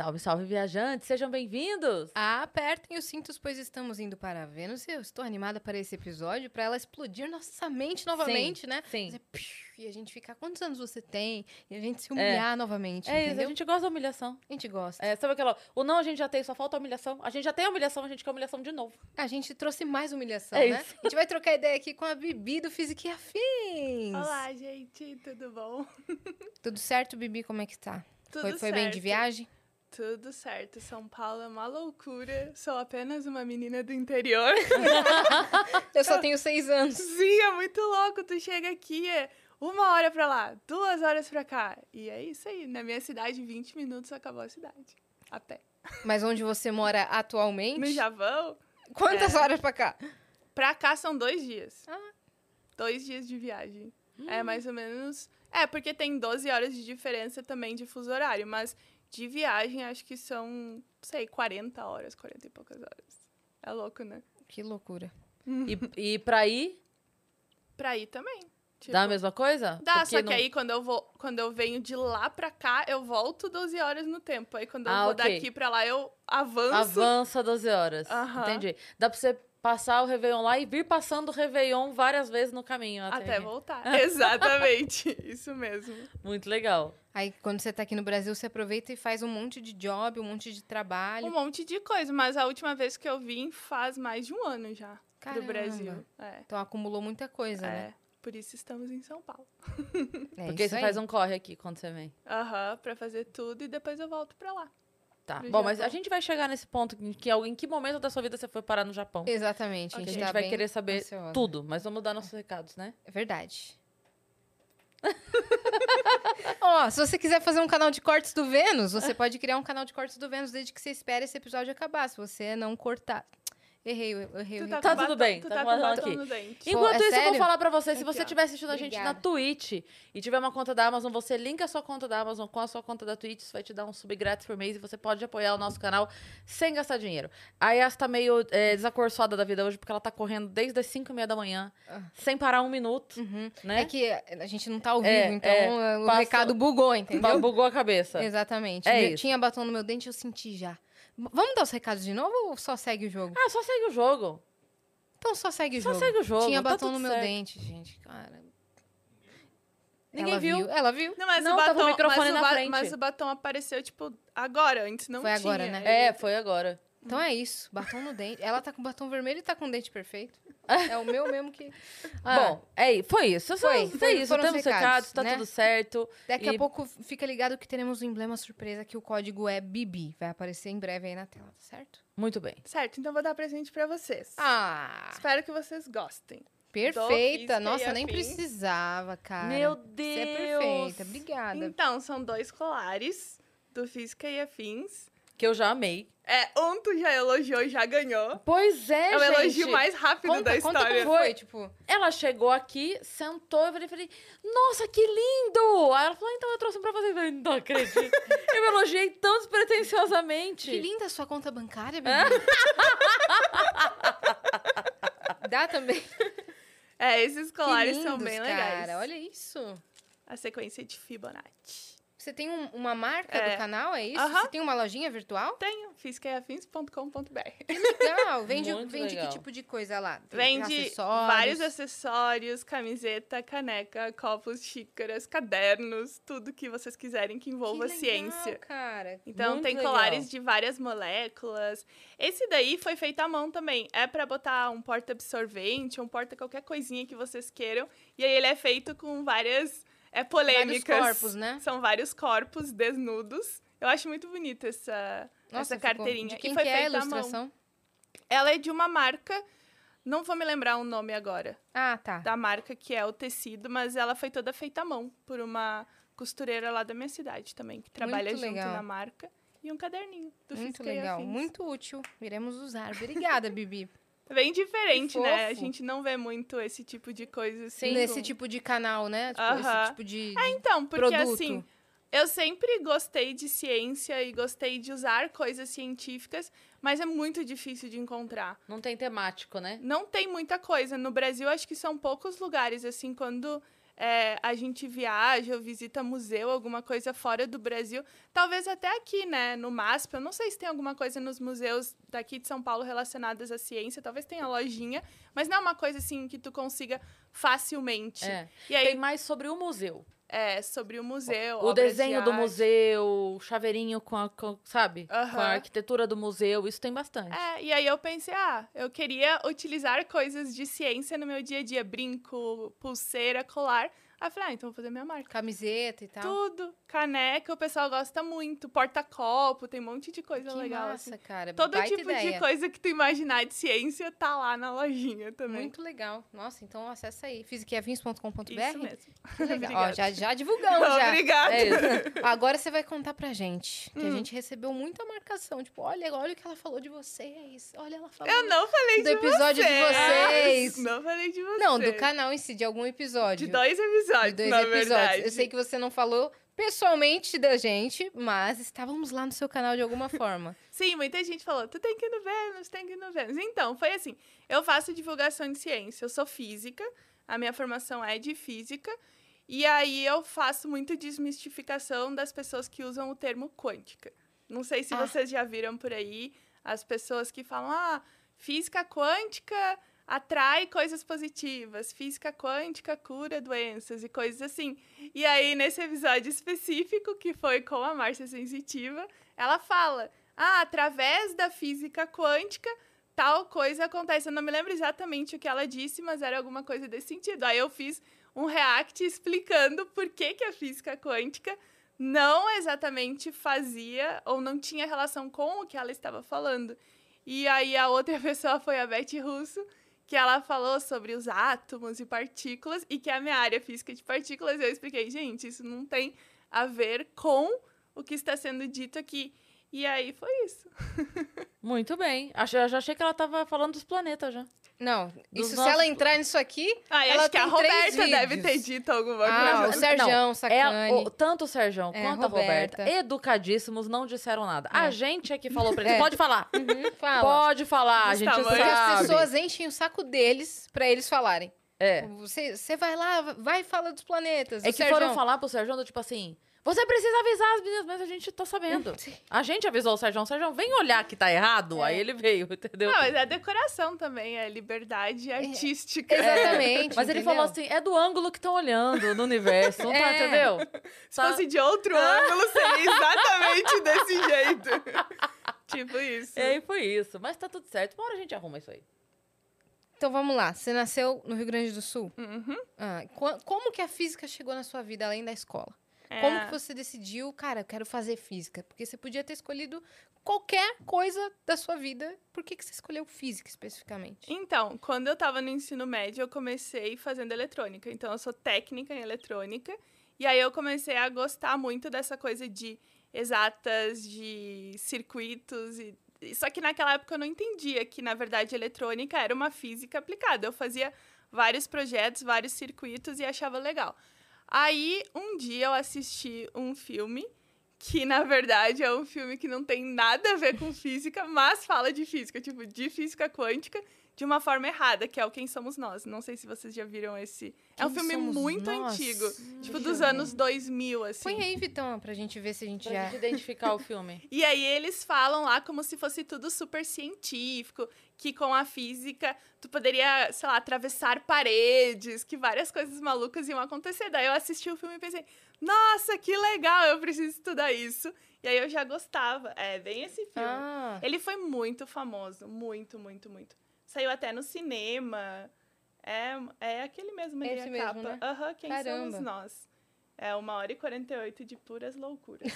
Salve, salve, viajantes, sejam bem-vindos! Apertem os cintos, pois estamos indo para Vênus. Eu estou animada para esse episódio, para ela explodir nossa mente novamente, Sim, né? sim. E a gente ficar, quantos anos você tem? E a gente se humilhar novamente, É isso, entendeu? a gente gosta da humilhação. A gente gosta. É, sabe aquela. O não a gente já tem, só falta a humilhação. A gente já tem a humilhação, a gente quer humilhação de novo. A gente trouxe mais humilhação, É né? isso. A gente vai trocar ideia aqui com a Bibi do Física e Afins. Olá, gente, tudo bom? Tudo certo, Bibi? Como é que tá? Tudo foi foi bem de certo. viagem? Tudo certo. São Paulo é uma loucura. Sou apenas uma menina do interior. Eu só tenho seis anos. Sim, é muito louco. Tu chega aqui, é uma hora pra lá, duas horas pra cá. E é isso aí. Na minha cidade, 20 minutos acabou a cidade. A pé. Mas onde você mora atualmente? No Javão, Quantas É. horas pra cá? pra cá são dois dias. Ah. Dois dias de viagem. É mais ou menos. É, porque tem 12 horas de diferença também de fuso horário, mas de viagem acho que são, sei, 40 horas, 40 e poucas horas. É louco, né? Que loucura. E, e pra ir, Pra ir também. Tipo, dá a mesma coisa? Dá, Porque só que não- aí quando eu vou, quando eu venho de lá pra cá, eu volto 12 horas no tempo. Aí quando eu Ah, vou ok. daqui pra lá, eu avanço. Avança 12 horas. Aham. Entendi. Dá pra você passar o Réveillon lá e vir passando o Réveillon várias vezes no caminho. Até, Até voltar. Exatamente. Isso mesmo. Muito legal. Aí, quando você tá aqui no Brasil, você aproveita e faz um monte de job, um monte de trabalho. Um monte de coisa, mas a última vez que eu vim faz mais de um ano já Caramba. pro Brasil. É. Então, acumulou muita coisa, né? É. Por isso estamos em São Paulo. É Porque isso você aí. faz um corre aqui quando você vem. Aham, pra fazer tudo e depois eu volto pra lá. Tá. Bom, mas a Japão. gente vai chegar nesse ponto em que em que momento da sua vida você foi parar no Japão. Exatamente. Que A gente, tá vai querer saber ansiosa. tudo, mas vamos dar nossos recados, né? É verdade. Ó, se você quiser fazer um canal de cortes do Vênus, você pode criar um canal de cortes do Vênus desde que você espere esse episódio acabar. Se você não cortar. Errei, eu errei. errei. Tá com tudo batom- bem, tu tá tá com batom batom aqui. no dente. Pô, Enquanto é isso, eu vou sério? falar pra você, se Aqui, você estiver assistindo a gente na Obrigada. Twitch e tiver uma conta da Amazon, você linka a sua conta da Amazon com a sua conta da Twitch, isso vai te dar um sub grátis por mês e você pode apoiar o nosso canal sem gastar dinheiro. A Yas tá meio é, desacorçoada da vida hoje, porque ela tá correndo desde as 5 e meia da manhã, Ah. sem parar um minuto, Uhum. né? É que a gente não tá ao vivo, É, então é, o passa- recado bugou, entendeu? Bugou a cabeça. Exatamente. É Eu isso. Tinha batom no meu dente, eu senti já. Vamos dar os recados de novo ou só segue o jogo? Ah, só segue o jogo. Então só segue o Só jogo. segue o jogo. Tinha tá batom no meu certo. dente, gente. Cara. Ninguém Ela viu. Ela viu. Não, mas Não, o tava o batom, microfone mas, na o ba- frente. mas o batom apareceu, tipo, agora. Antes não Foi tinha. agora, né? É, foi agora. Então é isso. Batom no dente. Ela tá com batom vermelho e tá com o dente perfeito. É o meu mesmo que. Ah, Bom, é, foi isso. Foi, foi, foi- isso. foram os Temos recados, recados, tá né? tudo certo. Daqui E- a pouco fica ligado que teremos um emblema surpresa que o código é Bibi. Vai aparecer em breve aí na tela, tá certo? Muito bem. Certo, então vou dar presente pra vocês. Ah, Espero que vocês gostem. perfeita. Nossa, nem afins. precisava, cara. Meu Você Deus. é perfeita. Obrigada. Então, são dois colares do Física e Afins. Que eu já amei. É, um tu já elogiou e já ganhou. Pois é, É o gente. elogio mais rápido Conta, da conta história. como foi, tipo... Ela chegou aqui, sentou, eu falei, falei, nossa, que lindo! Aí ela falou, então eu trouxe um pra você. Eu falei, não acredito. eu elogiei tão despretensiosamente. Que linda a sua conta bancária, Bibi. Dá também. É, esses colares que são lindos, bem cara. legais. Olha isso. A sequência de Fibonacci. Você tem um- uma marca É. do canal, é isso? Aham. Você tem uma lojinha virtual? Tenho, físicaafins.com.br. Legal. Vende, Muito vende que legal. tipo de coisa lá? Tem Vende acessórios? vários acessórios, camiseta, caneca, copos, xícaras, cadernos, tudo que vocês quiserem que envolva Que legal, ciência. cara. Então Muito tem legal. colares de várias moléculas. Esse daí foi feito à mão também. É pra botar um porta absorvente, um porta qualquer coisinha que vocês queiram. E aí ele é feito com várias é, polêmicas. corpos, né? São vários corpos desnudos. Eu acho muito bonita essa, Nossa, essa ficou- carteirinha. De quem e foi que é a feita à mão. ilustração? Ela é de uma marca. Não vou me lembrar o nome agora Ah, tá. da marca que é o tecido, mas ela foi toda feita à mão por uma costureira lá da minha cidade também, que trabalha Muito junto legal. na marca. E um caderninho do Muito legal. Muito útil. Iremos usar. Obrigada, Bibi. Bem diferente, né? A gente não vê muito esse tipo de coisa assim. Nesse com- tipo de canal, né? Tipo, Aham. esse tipo de, É, então, porque produto. assim, eu sempre gostei de ciência e gostei de usar coisas científicas, mas é muito difícil de encontrar. Não tem temático, né? Não tem muita coisa. No Brasil, acho que são poucos lugares, assim, quando é, a gente viaja ou visita museu, alguma coisa fora do Brasil, talvez até aqui, né, no MASP, eu não sei se tem alguma coisa nos museus daqui de São Paulo relacionadas à ciência, talvez tenha lojinha, mas não é uma coisa assim que tu consiga facilmente. É. E aí, Tem mais sobre o museu. É, sobre o museu, O obras de desenho do museu, o chaveirinho com a, com- sabe? Com Aham. a arquitetura do museu, isso tem bastante. É, e aí eu pensei, ah, eu queria utilizar coisas de ciência no meu dia a dia, brinco, pulseira, colar. Aí eu falei, ah, então vou fazer minha marca. Camiseta e tal. Tudo, caneca, o pessoal gosta muito, porta-copo, tem um monte de coisa que legal. massa, assim. cara. Todo tipo ideia. de coisa que tu imaginar de ciência tá lá na lojinha também. Muito legal. Nossa, então acessa aí. fisiquiavins.com.br. Isso mesmo. Que legal. Ó, já, já divulgamos já. Obrigada. É. Agora você vai contar pra gente. Que a Hum. gente recebeu muita marcação. Tipo, olha, olha o que ela falou de vocês. Olha, ela falou. Eu não falei Do de episódio de vocês. Não falei de vocês. Não, do canal em si, de algum episódio. De dois episódios, De dois na episódios. verdade. Eu sei que você não falou pessoalmente da gente, mas estávamos lá no seu canal de alguma forma. Sim, muita gente falou, tu tem que ir no Vênus, tem que ir no Vênus. Então, foi assim, eu faço divulgação de ciência, eu sou física, a minha formação é de física, e aí eu faço muito desmistificação das pessoas que usam o termo quântica. Não sei se Ah. vocês já viram por aí as pessoas que falam, ah, física quântica atrai coisas positivas, física quântica cura doenças e coisas assim. E aí, nesse episódio específico, que foi com a Márcia Sensitiva, ela fala: ah, através da física quântica, tal coisa acontece. Eu não me lembro exatamente o que ela disse, mas era alguma coisa desse sentido. Aí eu fiz um react explicando por que, que a física quântica não exatamente fazia ou não tinha relação com o que ela estava falando. E aí a outra pessoa foi a Beth Russo, que ela falou sobre os átomos e partículas, e que a minha área física de partículas, eu expliquei, gente, isso não tem a ver com o que está sendo dito aqui. E aí foi isso. Muito bem. Eu já achei que ela tava falando dos planetas já. Não, isso se nossos- ela entrar nisso aqui. Ah, Ela acho que a Roberta deve ter dito alguma Ah, coisa. o Serjão, Sacane. É, o- tanto o Serjão É, quanto a Roberta, Roberta. educadíssimos, não disseram nada. A É. gente é que falou pra eles. É. Pode falar. Uhum, fala. Pode falar, a gente tamanhos. Porque as sabe. pessoas enchem o saco deles pra eles falarem. É. Você, você vai lá, vai e fala dos planetas. É que Serjão. foram falar pro Serjão do tipo assim: você precisa avisar as meninas, mas a gente tá sabendo. Sim. A gente avisou o Serjão, Serjão, vem olhar que tá errado. É. Aí ele veio, entendeu? Não, mas é decoração também, é liberdade artística. Exatamente. Mas ele entendeu? falou assim: é do ângulo que estão olhando no universo, não tá, É. entendeu? Se Tá- fosse de outro ângulo, seria exatamente desse jeito. tipo isso. E aí foi isso. Mas tá tudo certo. Uma hora a gente arruma isso aí. Então vamos lá. Você nasceu no Rio Grande do Sul? Uhum. Ah, co- como que a física chegou na sua vida além da escola? É. Como que você decidiu, cara, eu quero fazer física? Porque você podia ter escolhido qualquer coisa da sua vida. Por que, que você escolheu física especificamente? Então, quando eu tava no ensino médio, eu comecei fazendo eletrônica. Então, eu sou técnica em eletrônica. E aí, eu comecei a gostar muito dessa coisa de exatas, de circuitos. E... e- Só que naquela época eu não entendia que, na verdade, eletrônica era uma física aplicada. Eu fazia vários projetos, vários circuitos e achava legal. Aí, um dia, eu assisti um filme que na verdade é um filme que não tem nada a ver com física, mas fala de física, tipo, de física quântica, de uma forma errada, que é o Quem Somos Nós. Não sei se vocês já viram esse. é um Quem filme muito Nós? antigo, tipo, dos anos 2000, assim. Põe aí, Vitão, pra gente ver se a gente Pra já... gente identificar o filme. E aí eles falam lá como se fosse tudo super científico, que com a física tu poderia, sei lá, atravessar paredes, que várias coisas malucas iam acontecer. Daí eu assisti o filme e pensei, nossa, que legal, eu preciso estudar isso. E aí eu já gostava. É, bem esse filme. Ah, Ele foi muito famoso, muito, muito, muito. Saiu até no cinema. É, é aquele mesmo ali, Esse a mesmo, capa. né? Aham, quem Caramba. somos nós? É uma hora e 48 de puras loucuras.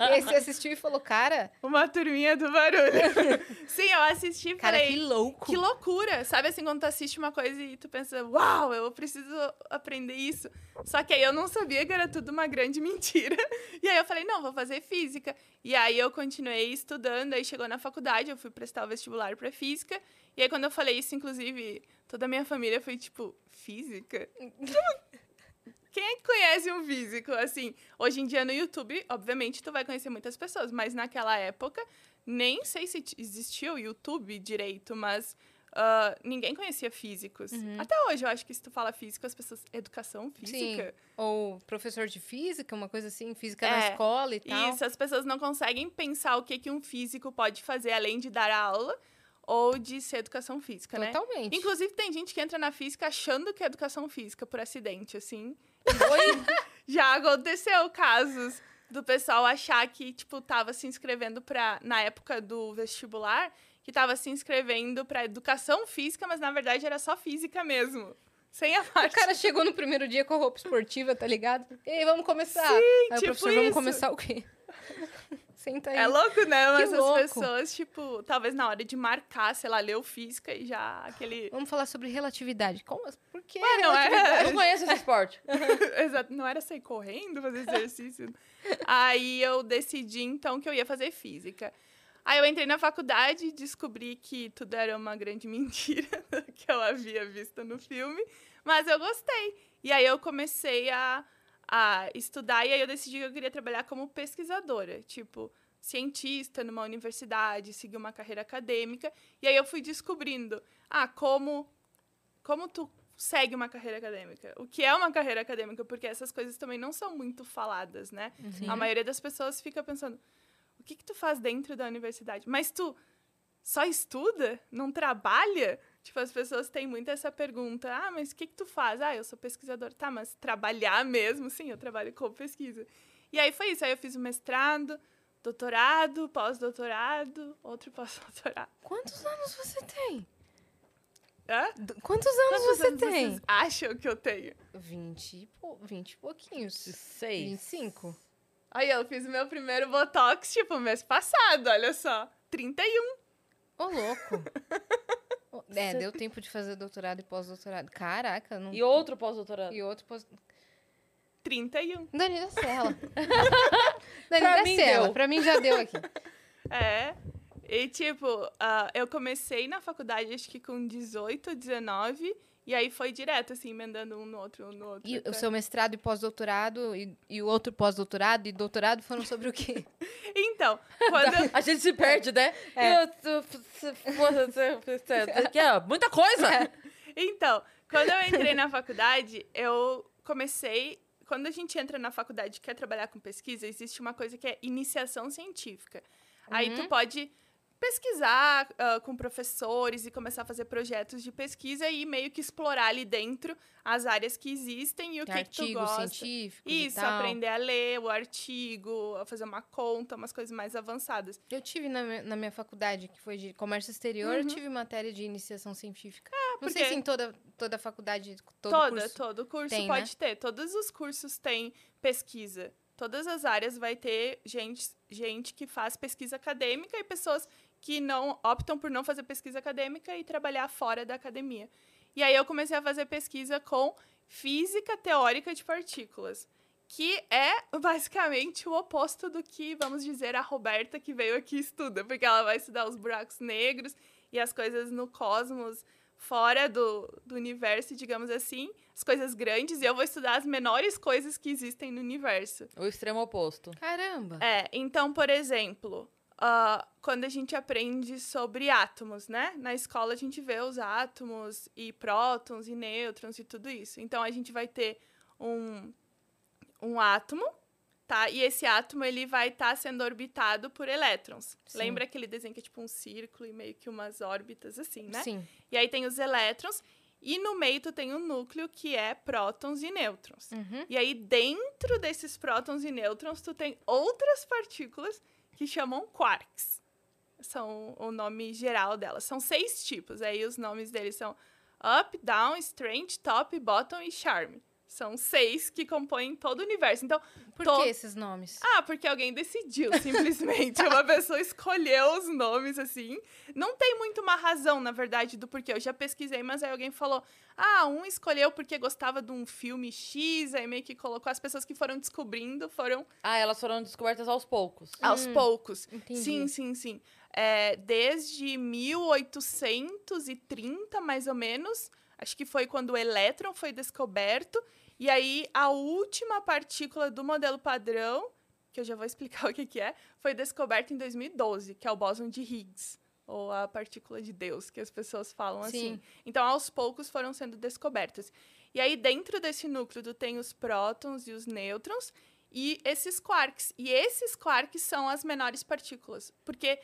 e aí você assistiu e falou, cara, uma turminha do barulho. Sim, eu assisti e cara, falei, que louco. que loucura! Sabe assim, quando tu assiste uma coisa e tu pensa, uau, eu preciso aprender isso. Só que aí eu não sabia que era tudo uma grande mentira. E aí eu falei, não, vou fazer física. E aí eu continuei estudando, aí chegou na faculdade, eu fui prestar o vestibular para física. E aí quando eu falei isso, inclusive, toda a minha família foi tipo, física? Quem é que conhece um físico? Assim, hoje em dia no YouTube, obviamente, tu vai conhecer muitas pessoas, mas naquela época, nem sei se existia o YouTube direito, mas ah, ninguém conhecia físicos. Uhum. Até hoje, eu acho que se tu fala físico, as pessoas. Educação física. Ou professor de física, uma coisa assim, física É, na escola e tal. Isso, as pessoas não conseguem pensar o que, que um físico pode fazer além de dar aula ou de ser educação física, né? Totalmente. Inclusive, tem gente que entra na física achando que é educação física por acidente, assim. Já aconteceu casos do pessoal achar que, tipo, tava se inscrevendo pra. Na época do vestibular, que tava se inscrevendo pra educação física, mas na verdade era só física mesmo. Sem a O parte. cara chegou no primeiro dia com a roupa esportiva, tá ligado? Ei, vamos começar. Sim, aí o tipo professor, vamos isso. começar o quê? Senta aí. É louco, né? Mas as louco. pessoas, tipo, talvez na hora de marcar, sei lá, leu física e já aquele. Vamos falar sobre relatividade. Como? Por que Ué, não é? relatividade? Eu não conheço esse esporte. Exato, não era sair correndo, fazer exercício. Aí eu decidi, então, que eu ia fazer física. Aí eu entrei na faculdade e descobri que tudo era uma grande mentira que eu havia visto no filme, mas eu gostei. E aí eu comecei a, a estudar e aí eu decidi que eu queria trabalhar como pesquisadora, tipo, cientista numa universidade, seguir uma carreira acadêmica. E aí eu fui descobrindo, ah, como como tu segue uma carreira acadêmica? O que é uma carreira acadêmica? Porque essas coisas também não são muito faladas, né? Sim. A maioria das pessoas fica pensando, o que que tu faz dentro da universidade? Mas tu só estuda? Não trabalha? Tipo, as pessoas têm muito essa pergunta, ah, mas o que que tu faz? Ah, eu sou pesquisador. Tá, mas trabalhar mesmo? Sim, eu trabalho com pesquisa. E aí foi isso, aí eu fiz o mestrado, doutorado, pós-doutorado, outro pós-doutorado. Quantos anos você tem? Hã? Quantos anos Quantos você anos tem? vocês acham que eu tenho? 20 e, pou... 20 e pouquinhos. Seis. 25. Aí eu fiz o meu primeiro Botox, tipo, mês passado, olha só. 31. Ô, louco. É, Você- deu tempo de fazer doutorado e pós-doutorado. Caraca, não... E outro pós-doutorado. E outro pós... 31. Dani da Sela. Dani Pra da mim Sela. deu. Pra mim já deu aqui. É. E, tipo, ah, eu comecei na faculdade, acho que com 18, 19. E aí foi direto, assim, emendando um no outro, um no outro. E até- o seu mestrado e pós-doutorado e, e o outro pós-doutorado e doutorado foram sobre o quê? Então, quando... A gente se perde, né? É. Eu é Muita coisa. Então, quando eu entrei na faculdade, eu comecei. Quando a gente entra na faculdade e quer trabalhar com pesquisa, existe uma coisa que é iniciação científica. Aí Uhum. tu pode pesquisar ah, com professores e começar a fazer projetos de pesquisa e meio que explorar ali dentro as áreas que existem e o que, que tu Artigos gosta. científicos Isso, aprender a ler o artigo, a fazer uma conta, umas coisas mais avançadas. Eu tive na, na minha faculdade, que foi de comércio exterior, eu tive matéria de iniciação científica. Não sei Uhum. porque- se em toda, toda faculdade, todo Toda, curso. todo curso tem, pode ter. Todos os cursos têm pesquisa. Todas as áreas vai ter gente, gente que faz pesquisa acadêmica e pessoas que não optam por não fazer pesquisa acadêmica e trabalhar fora da academia. E aí eu comecei a fazer pesquisa com física teórica de partículas, que é basicamente o oposto do que, vamos dizer, a Roberta que veio aqui estuda, porque ela vai estudar os buracos negros e as coisas no cosmos fora do, do universo, digamos assim, as coisas grandes, e eu vou estudar as menores coisas que existem no universo. O extremo oposto. Caramba! É, então, por exemplo, ah, quando a gente aprende sobre átomos, né? Na escola a gente vê os átomos e prótons e nêutrons e tudo isso. Então a gente vai ter um, um átomo, tá? E esse átomo ele vai estar sendo orbitado por elétrons. Sim. Lembra aquele desenho que é tipo um círculo e meio que umas órbitas assim, né? Sim. E aí tem os elétrons e no meio tu tem um núcleo que é prótons e nêutrons. Uhum. E aí, dentro desses prótons e nêutrons, tu tem outras partículas que chamam quarks. São o nome geral delas. São seis tipos. Aí os nomes deles são up, down, strange, top, bottom e charm. São seis que compõem todo o universo. Então, Por To- que esses nomes? ah, porque alguém decidiu, simplesmente. Uma pessoa escolheu os nomes assim. Não tem muito uma razão, na verdade, do porquê. Eu já pesquisei, mas aí alguém falou: ah, um escolheu porque gostava de um filme X, aí meio que colocou. As pessoas que foram descobrindo foram Ah, elas foram descobertas aos poucos. aos Hum, poucos. entendi. Sim, sim, sim. É, desde 1830, mais ou menos, acho que foi quando o elétron foi descoberto. E aí, a última partícula do modelo padrão, que eu já vou explicar o que, que é, foi descoberta em 2012, que é o bóson de Higgs. ou a partícula de Deus, que as pessoas falam Sim. assim. Então, aos poucos foram sendo descobertas. E aí, dentro desse núcleo, tem os prótons e os nêutrons e esses quarks. E esses quarks são as menores partículas. Porque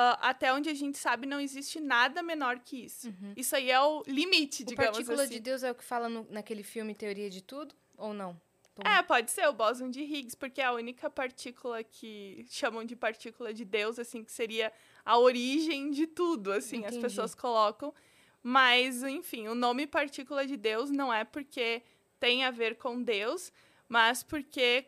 ah, até onde a gente sabe, não existe nada menor que isso. Isso aí é o limite, O digamos Partícula assim. de Deus é o que fala no- naquele filme Teoria de Tudo? Ou não? É, pode ser o bóson de Higgs, porque é a única partícula que chamam de partícula de Deus, assim, que seria a origem de tudo, assim, as Entendi. pessoas colocam. Mas, enfim, o nome partícula de Deus não é porque tem a ver com Deus, mas porque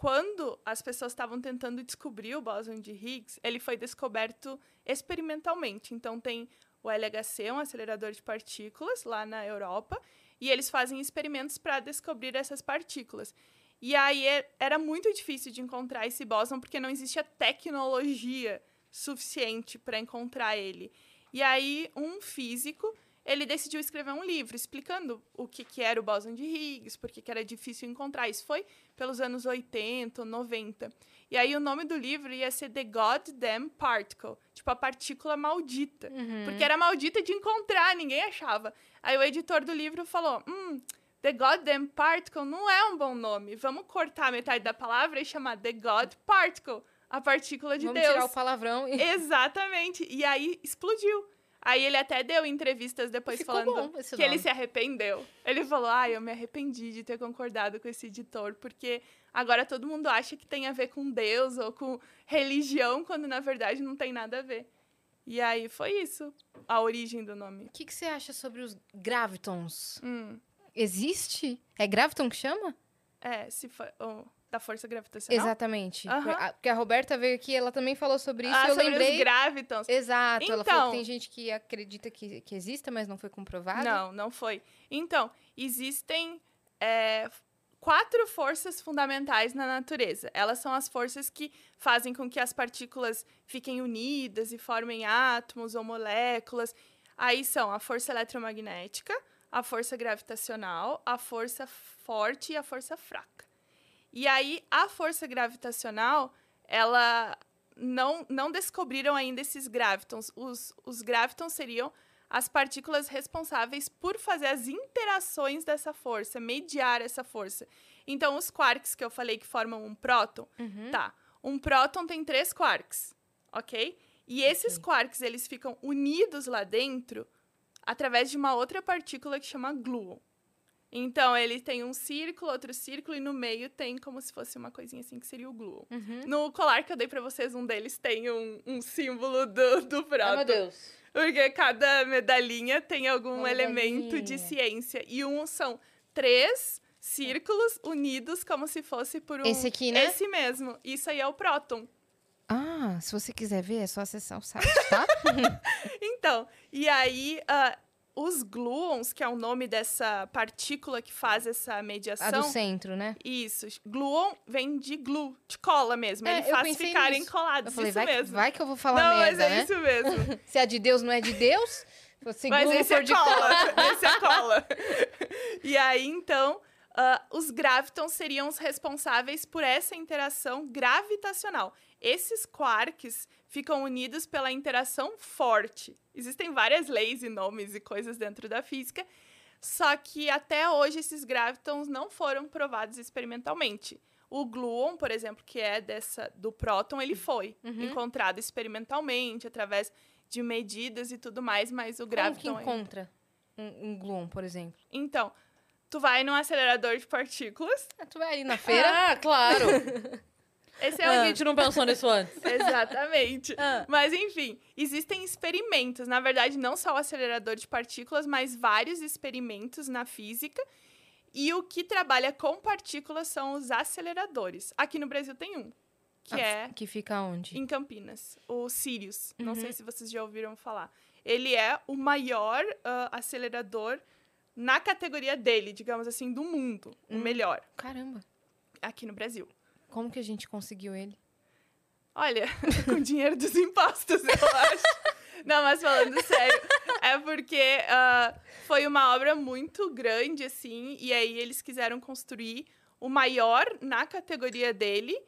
quando as pessoas estavam tentando descobrir o bóson de Higgs, ele foi descoberto experimentalmente. Então tem o LHC, um acelerador de partículas lá na Europa, e eles fazem experimentos para descobrir essas partículas. E aí é- era muito difícil de encontrar esse bóson porque não existia tecnologia suficiente para encontrar ele. E aí um físico ele decidiu escrever um livro explicando o que, que era o bóson de Higgs, por que era difícil encontrar. Isso foi pelos anos 80, 90. E aí o nome do livro ia ser The Goddamn Particle, tipo a partícula maldita. Uhum. Porque era maldita de encontrar, ninguém achava. Aí o editor do livro falou: hum, The Goddamn Particle não é um bom nome. Vamos cortar metade da palavra e chamar The God Particle, a partícula de Vamos Deus. tirar o palavrão e... Exatamente. E aí explodiu. Aí ele até deu entrevistas depois Ficou falando que ele nome. se arrependeu. Ele falou: Ah, eu me arrependi de ter concordado com esse editor, porque agora todo mundo acha que tem a ver com Deus ou com religião, quando na verdade não tem nada a ver. E aí foi isso, a origem do nome. O que, que você acha sobre os gravitons? Hum, Existe? É graviton que chama? é, se for, oh, da força gravitacional. Exatamente. A- Porque a Roberta veio aqui, ela também falou sobre isso. ah, eu sobre lembrei. os gravitons. Exato. Ela falou Então- que tem gente que acredita que, que exista, mas não foi comprovado. Não, não foi. Então, existem é, quatro forças fundamentais na natureza. Elas são as forças que fazem com que as partículas fiquem unidas e formem átomos ou moléculas. Aí são a força eletromagnética, a força gravitacional, a força forte e a força fraca. E aí, a força gravitacional, ela não, não descobriram ainda esses gravitons. Os, os gravitons seriam as partículas responsáveis por fazer as interações dessa força, mediar essa força. Então, os quarks que eu falei que formam um próton, Uhum. tá. Um próton tem três quarks, ok? E esses Ok. quarks, eles ficam unidos lá dentro através de uma outra partícula que chama gluon. Então, ele tem um círculo, outro círculo, e no meio tem como se fosse uma coisinha assim, que seria o gluon. Uhum. No colar que eu dei pra vocês, um deles tem um, um símbolo do, do próton. Ai, meu Deus. Porque cada medalhinha tem algum Uma elemento de medalhinha. ciência. E um são três círculos unidos como se fosse por um... Esse aqui, né? Esse mesmo. Isso aí é o próton. Ah, se você quiser ver, é só acessar o site, tá? Então, e aí... ah, os gluons, que é o nome dessa partícula que faz essa A do mediação... centro, né? Isso. Gluon vem de glue, de cola mesmo. É, Ele faz ficarem nisso. colados. Eu falei, isso vai, mesmo. vai que eu vou falar Não, mas merda, é né? isso mesmo. Se a de Deus não é de Deus, se Mas esse for é de cola. esse é cola. e aí, então, ah, os gravitons seriam os responsáveis por essa interação gravitacional. Esses quarks ficam unidos pela interação forte. Existem várias leis e nomes e coisas dentro da física, só que até hoje esses gravitons não foram provados experimentalmente. O gluon, por exemplo, que é dessa do próton, ele foi Uhum. encontrado experimentalmente através de medidas e tudo mais, mas o Como que graviton ainda- encontra um, um gluon, por exemplo? então, tu vai num acelerador de partículas. Ah, Tu vai ali na feira, Ah, claro. Esse é A o gente não pensou nisso antes. Exatamente. Ah. Mas, enfim, existem experimentos. Na verdade, não só o acelerador de partículas, mas vários experimentos na física. E o que trabalha com partículas são os aceleradores. Aqui no Brasil tem um, que Ah, é que fica onde? em Campinas, o Sirius. Não Uhum. sei se vocês já ouviram falar. Ele é o maior ah, acelerador na categoria dele, digamos assim, do mundo. O Hum. melhor, Caramba, aqui no Brasil. Como que a gente conseguiu ele? Olha, com dinheiro dos impostos, eu acho. Não, mas falando sério, é porque ah, foi uma obra muito grande, assim, e aí eles quiseram construir o maior na categoria dele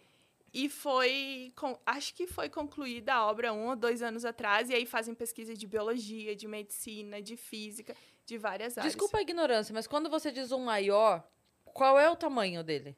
e foi. com- acho que foi concluída a obra um ou dois anos atrás. E aí fazem pesquisa de biologia, de medicina, de física, de várias áreas. Desculpa a ignorância, mas quando você diz um maior, qual é o tamanho dele?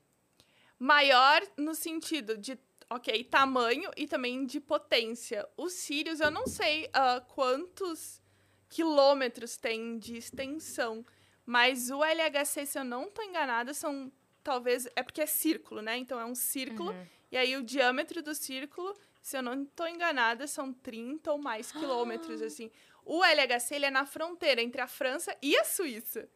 Maior no sentido de, ok, tamanho e também de potência. O Sirius, eu não sei ah, quantos quilômetros tem de extensão, mas o LHC, se eu não tô enganada, são talvez. É porque é círculo, né? Então é um círculo. Uhum. E aí o diâmetro do círculo, se eu não tô enganada, são 30 ou mais quilômetros, assim. O LHC, ele é na fronteira entre a França e a Suíça.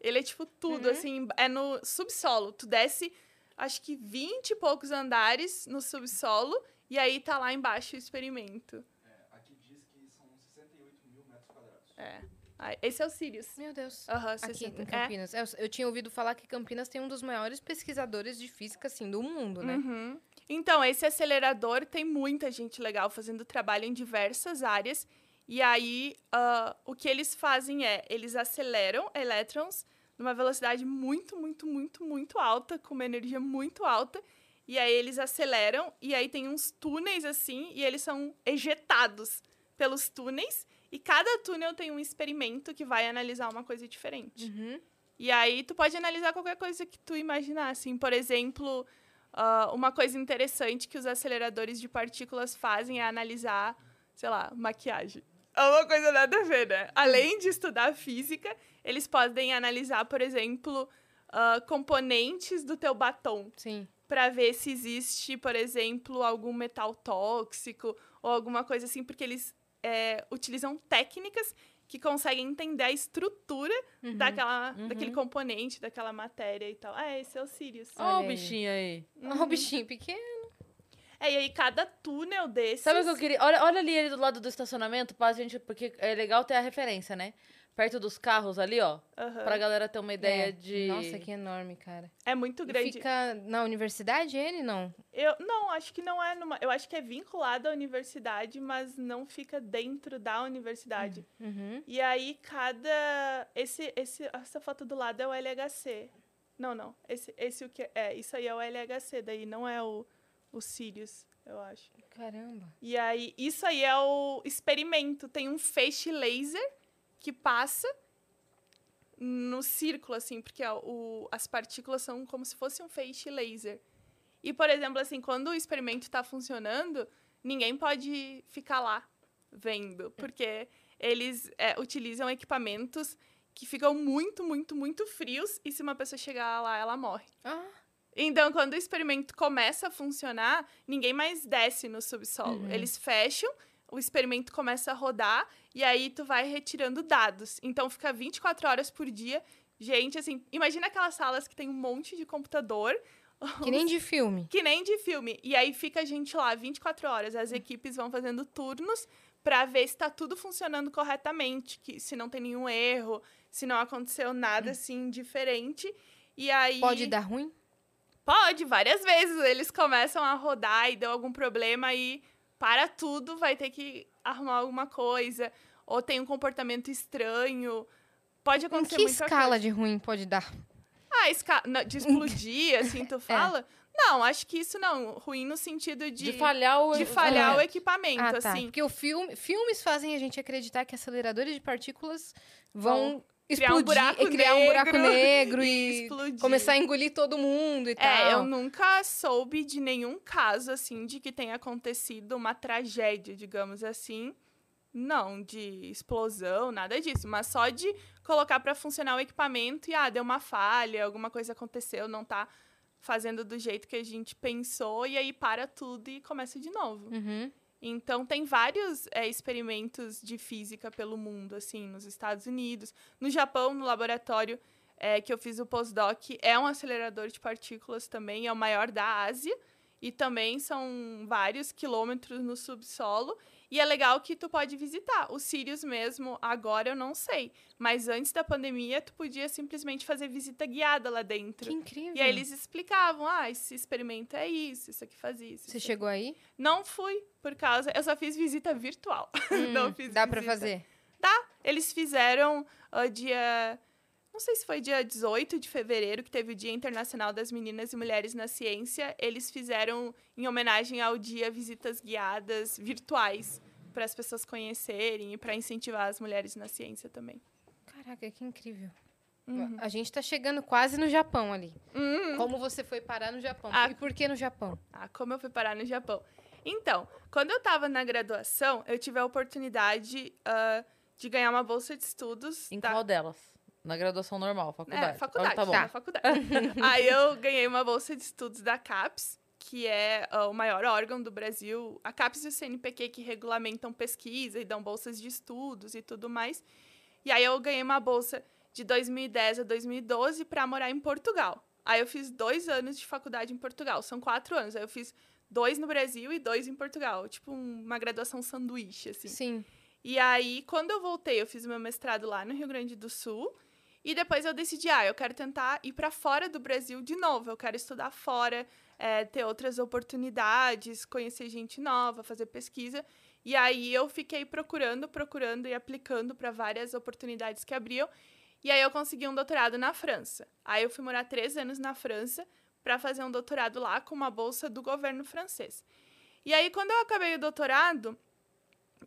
Ele é tipo tudo, Uhum. assim, é no subsolo. Tu desce, acho que 20 e poucos andares no subsolo, e aí tá lá embaixo o experimento. É, aqui diz que são 68 mil metros quadrados. É. Ah, Esse é o Sirius. Meu Deus. Aham, Aqui 60. em É. Campinas. Eu, eu tinha ouvido falar que Campinas tem um dos maiores pesquisadores de física, assim, do mundo, né? Uhum. Então, esse acelerador tem muita gente legal fazendo trabalho em diversas áreas. E aí, ah, o que eles fazem é, eles aceleram elétrons numa velocidade muito, muito, muito, muito alta, com uma energia muito alta. E aí eles aceleram, e aí tem uns túneis assim, e eles são ejetados pelos túneis. E cada túnel tem um experimento que vai analisar uma coisa diferente. Uhum. E aí tu pode analisar qualquer coisa que tu imaginar, assim, por exemplo, ah, uma coisa interessante que os aceleradores de partículas fazem é analisar, sei lá, maquiagem. É uma coisa nada a ver, né? Além de estudar física, eles podem analisar, por exemplo, ah, componentes do teu batom Sim. para ver se existe, por exemplo, algum metal tóxico ou alguma coisa assim, porque eles é, utilizam técnicas que conseguem entender a estrutura Uhum. daquela, Uhum. daquele componente, daquela matéria e tal. Ah, esse é o Sirius. Olha o bichinho aí. Ó, o bichinho pequeno. É, e aí cada túnel desses... Sabe o que eu queria? Olha, olha ali ele do lado do estacionamento, pra gente, porque é legal ter a referência, né? Perto dos carros ali, ó. Aham. Pra galera ter uma ideia É. de. Nossa, que enorme, cara. É muito E grande. fica na universidade ele, não? Eu não, acho que não é numa. Eu acho que é vinculado à universidade, mas não fica dentro da universidade. Uhum. E aí cada esse, esse essa foto do lado é o LHC. Não, não. Esse esse o que é, isso aí é o LHC, daí não é o o Sirius, eu acho. Caramba. E aí isso aí é o experimento, tem um feixe laser que passa no círculo assim, porque ó, o, as partículas são como se fosse um feixe laser. E por exemplo, assim, quando o experimento está funcionando, ninguém pode ficar lá vendo, porque eles é, utilizam equipamentos que ficam muito, muito, muito frios e se uma pessoa chegar lá, ela morre. Ah, Então, quando o experimento começa a funcionar, ninguém mais desce no subsolo. Uhum. Eles fecham, o experimento começa a rodar e aí tu vai retirando dados. Então, fica 24 horas por dia. Gente, assim, imagina aquelas salas que tem um monte de computador, que nem de filme. que nem de filme. E aí fica a gente lá 24 horas. As equipes vão fazendo turnos para ver se tá tudo funcionando corretamente, que se não tem nenhum erro, se não aconteceu nada assim diferente. E aí Pode dar ruim? Pode, várias vezes eles começam a rodar e deu algum problema e para tudo, vai ter que arrumar alguma coisa ou tem um comportamento estranho. Pode Em acontecer que muita escala coisa. de ruim pode dar? Ah, esca... na- de explodir, assim, É. tu fala? Não, acho que isso não. Ruim no sentido de, De falhar o. de falhar o equipamento, Ah, tá. assim. Porque o filme, filmes fazem a gente acreditar que aceleradores de partículas vão criar um explodir buraco e criar um buraco negro negro e e, explodir. começar a engolir todo mundo e tal. É, eu nunca soube de nenhum caso, assim, de que tenha acontecido uma tragédia, digamos assim. Não, de explosão, nada disso. Mas só de colocar para funcionar o equipamento e, ah, deu uma falha, alguma coisa aconteceu, não tá fazendo do jeito que a gente pensou, e aí para tudo e começa de novo. Uhum. Então, tem vários é, experimentos de física pelo mundo, assim, nos Estados Unidos. No Japão, no laboratório é, que eu fiz o postdoc, é um acelerador de partículas também, é o maior da Ásia. E também são vários quilômetros no subsolo. E é legal que tu pode visitar. O Sirius mesmo, agora eu não sei. Mas antes da pandemia, tu podia simplesmente fazer visita guiada lá dentro. Que incrível. E aí eles explicavam, ah, esse experimento é isso, isso aqui faz isso. Você isso chegou aí? não fui, por causa. Eu só fiz visita virtual. não Hum, fiz Dá pra visita. fazer? Tá. Eles fizeram ah, dia não sei se foi dia 18 de fevereiro, que teve o Dia Internacional das Meninas e Mulheres na Ciência, eles fizeram, em homenagem ao dia, visitas guiadas virtuais para as pessoas conhecerem e para incentivar as mulheres na ciência também. Caraca, que incrível. Uhum. A gente tá chegando quase no Japão ali. Hum. Como você foi parar no Japão? Ah. E por que no Japão? Ah, como eu fui parar no Japão? Então, quando eu estava na graduação, eu tive a oportunidade ah, de ganhar uma bolsa de estudos. Em da- qual delas? Na graduação normal, faculdade. É, faculdade. Ah, tá bom. na faculdade. Aí eu ganhei uma bolsa de estudos da CAPES, que é ah, o maior órgão do Brasil. A CAPES e o CNPq que regulamentam pesquisa e dão bolsas de estudos e tudo mais. E aí eu ganhei uma bolsa de 2010 a 2012 para morar em Portugal. Aí eu fiz dois anos de faculdade em Portugal. São quatro anos. Aí eu fiz dois no Brasil e dois em Portugal. Tipo um- uma graduação sanduíche, assim. Sim. E aí, quando eu voltei, eu fiz meu mestrado lá no Rio Grande do Sul. E depois eu decidi, ah, eu quero tentar ir para fora do Brasil de novo. Eu quero estudar fora, eh, ter outras oportunidades, conhecer gente nova, fazer pesquisa. E aí eu fiquei procurando, procurando e aplicando para várias oportunidades que abriam. E aí eu consegui um doutorado na França. Aí eu fui morar três anos na França para fazer um doutorado lá com uma bolsa do governo francês. E aí, quando eu acabei o doutorado,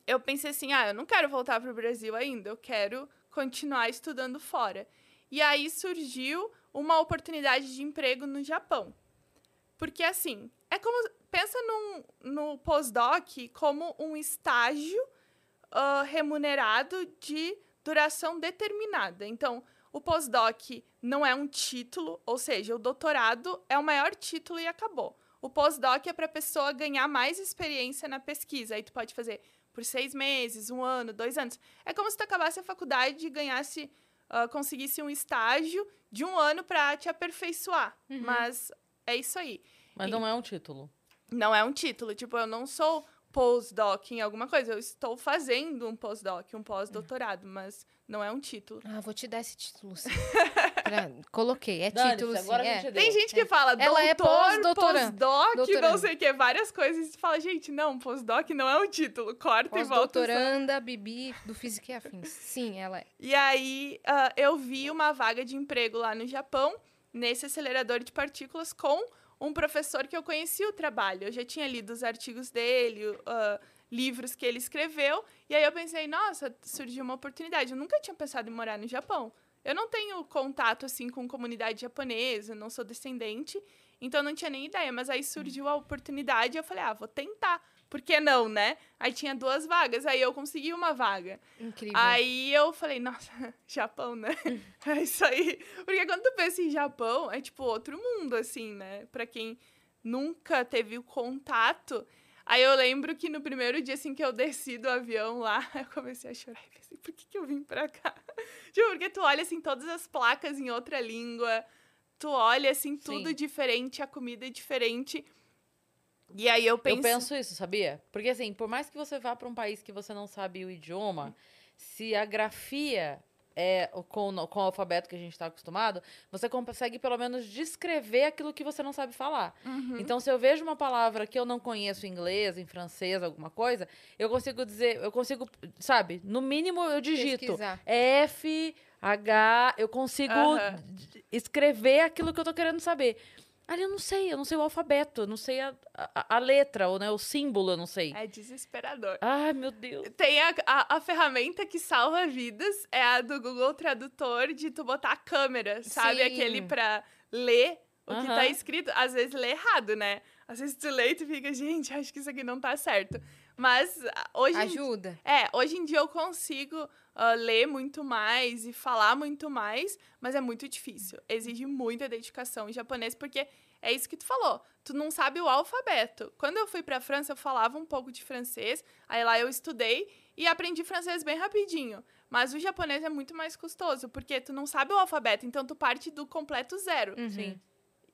eu pensei assim, ah, eu não quero voltar para o Brasil ainda, eu quero continuar estudando fora. E aí surgiu uma oportunidade de emprego no Japão. Porque assim, é como pensa num, no pós-doc como um estágio ah, remunerado de duração determinada. Então, o pós-doc não é um título, ou seja, o doutorado é o maior título e acabou. O pós-doc é para a pessoa ganhar mais experiência na pesquisa. Aí tu pode fazer por seis meses, um ano, dois anos. É como se tu acabasse a faculdade e ganhasse, ah, conseguisse um estágio de um ano para te aperfeiçoar. Mas é isso aí. Mas não é um título. Não é um título. Tipo, eu não sou postdoc em alguma coisa. Eu estou fazendo um postdoc, um pós-doutorado, mas não é um título. Ah, vou te dar esse título, sim. Pra- Coloquei, é título, sim. é. Tem gente que fala Ela é doutor, pós-doutora- pós-doc, não doutoranda. sei o que, várias coisas. E fala, gente, não, postdoc não é um título. Corta e volta. só. Pós-doutoranda, Bibi, do Física e Afins. Sim, ela é. E aí, ah, eu vi uma vaga de emprego lá no Japão, nesse acelerador de partículas, com um professor que eu conhecia o trabalho. Eu já tinha lido os artigos dele, ah, livros que ele escreveu. E aí eu pensei, nossa, surgiu uma oportunidade. Eu nunca tinha pensado em morar no Japão. Eu não tenho contato, assim, com comunidade japonesa, não sou descendente. Então, não tinha nem ideia. Mas aí surgiu a oportunidade e eu falei, ah, vou tentar. Por que não, né? Aí tinha duas vagas, aí eu consegui uma vaga. Incrível. Aí eu falei, nossa, Japão, né? é isso aí. Porque quando tu pensa em Japão, é tipo outro mundo, assim, né? Pra quem nunca teve o contato. Aí eu lembro que no primeiro dia, assim, que eu desci do avião lá, eu comecei a chorar e pensei, por que, que eu vim pra cá? tipo, porque tu olha, assim, todas as placas em outra língua, tu olha, assim, tudo Sim. diferente, a comida é diferente. E aí eu penso... Eu penso isso, sabia? Porque assim, por mais que você vá para um país que você não sabe o idioma, se a grafia é com, o- com o alfabeto que a gente está acostumado, você consegue pelo menos descrever aquilo que você não sabe falar. Uhum. Então, se eu vejo uma palavra que eu não conheço em inglês, em francês, alguma coisa, eu consigo dizer, eu consigo, sabe? No mínimo eu digito Pesquisar. F, H, eu consigo d- escrever aquilo que eu tô querendo saber. Ali eu não sei, eu não sei o alfabeto, eu não sei a, a, a letra, ou né, o símbolo, eu não sei. É desesperador. Ai, meu Deus. Tem a, a, a ferramenta que salva vidas, é a do Google Tradutor, de tu botar a câmera, sabe? Sim. Aquele pra ler o que tá escrito. Às vezes lê errado, né? Às vezes tu lê e tu fica, gente, acho que isso aqui não tá certo. Mas ah, hoje em Ajuda. é, hoje em dia eu consigo ah, ler muito mais e falar muito mais, mas é muito difícil. Exige muita dedicação em japonês, porque é isso que tu falou. Tu não sabe o alfabeto. Quando eu fui pra França, eu falava um pouco de francês, aí lá eu estudei e aprendi francês bem rapidinho. Mas o japonês é muito mais custoso, porque tu não sabe o alfabeto, então tu parte do completo zero, Uhum. Sim.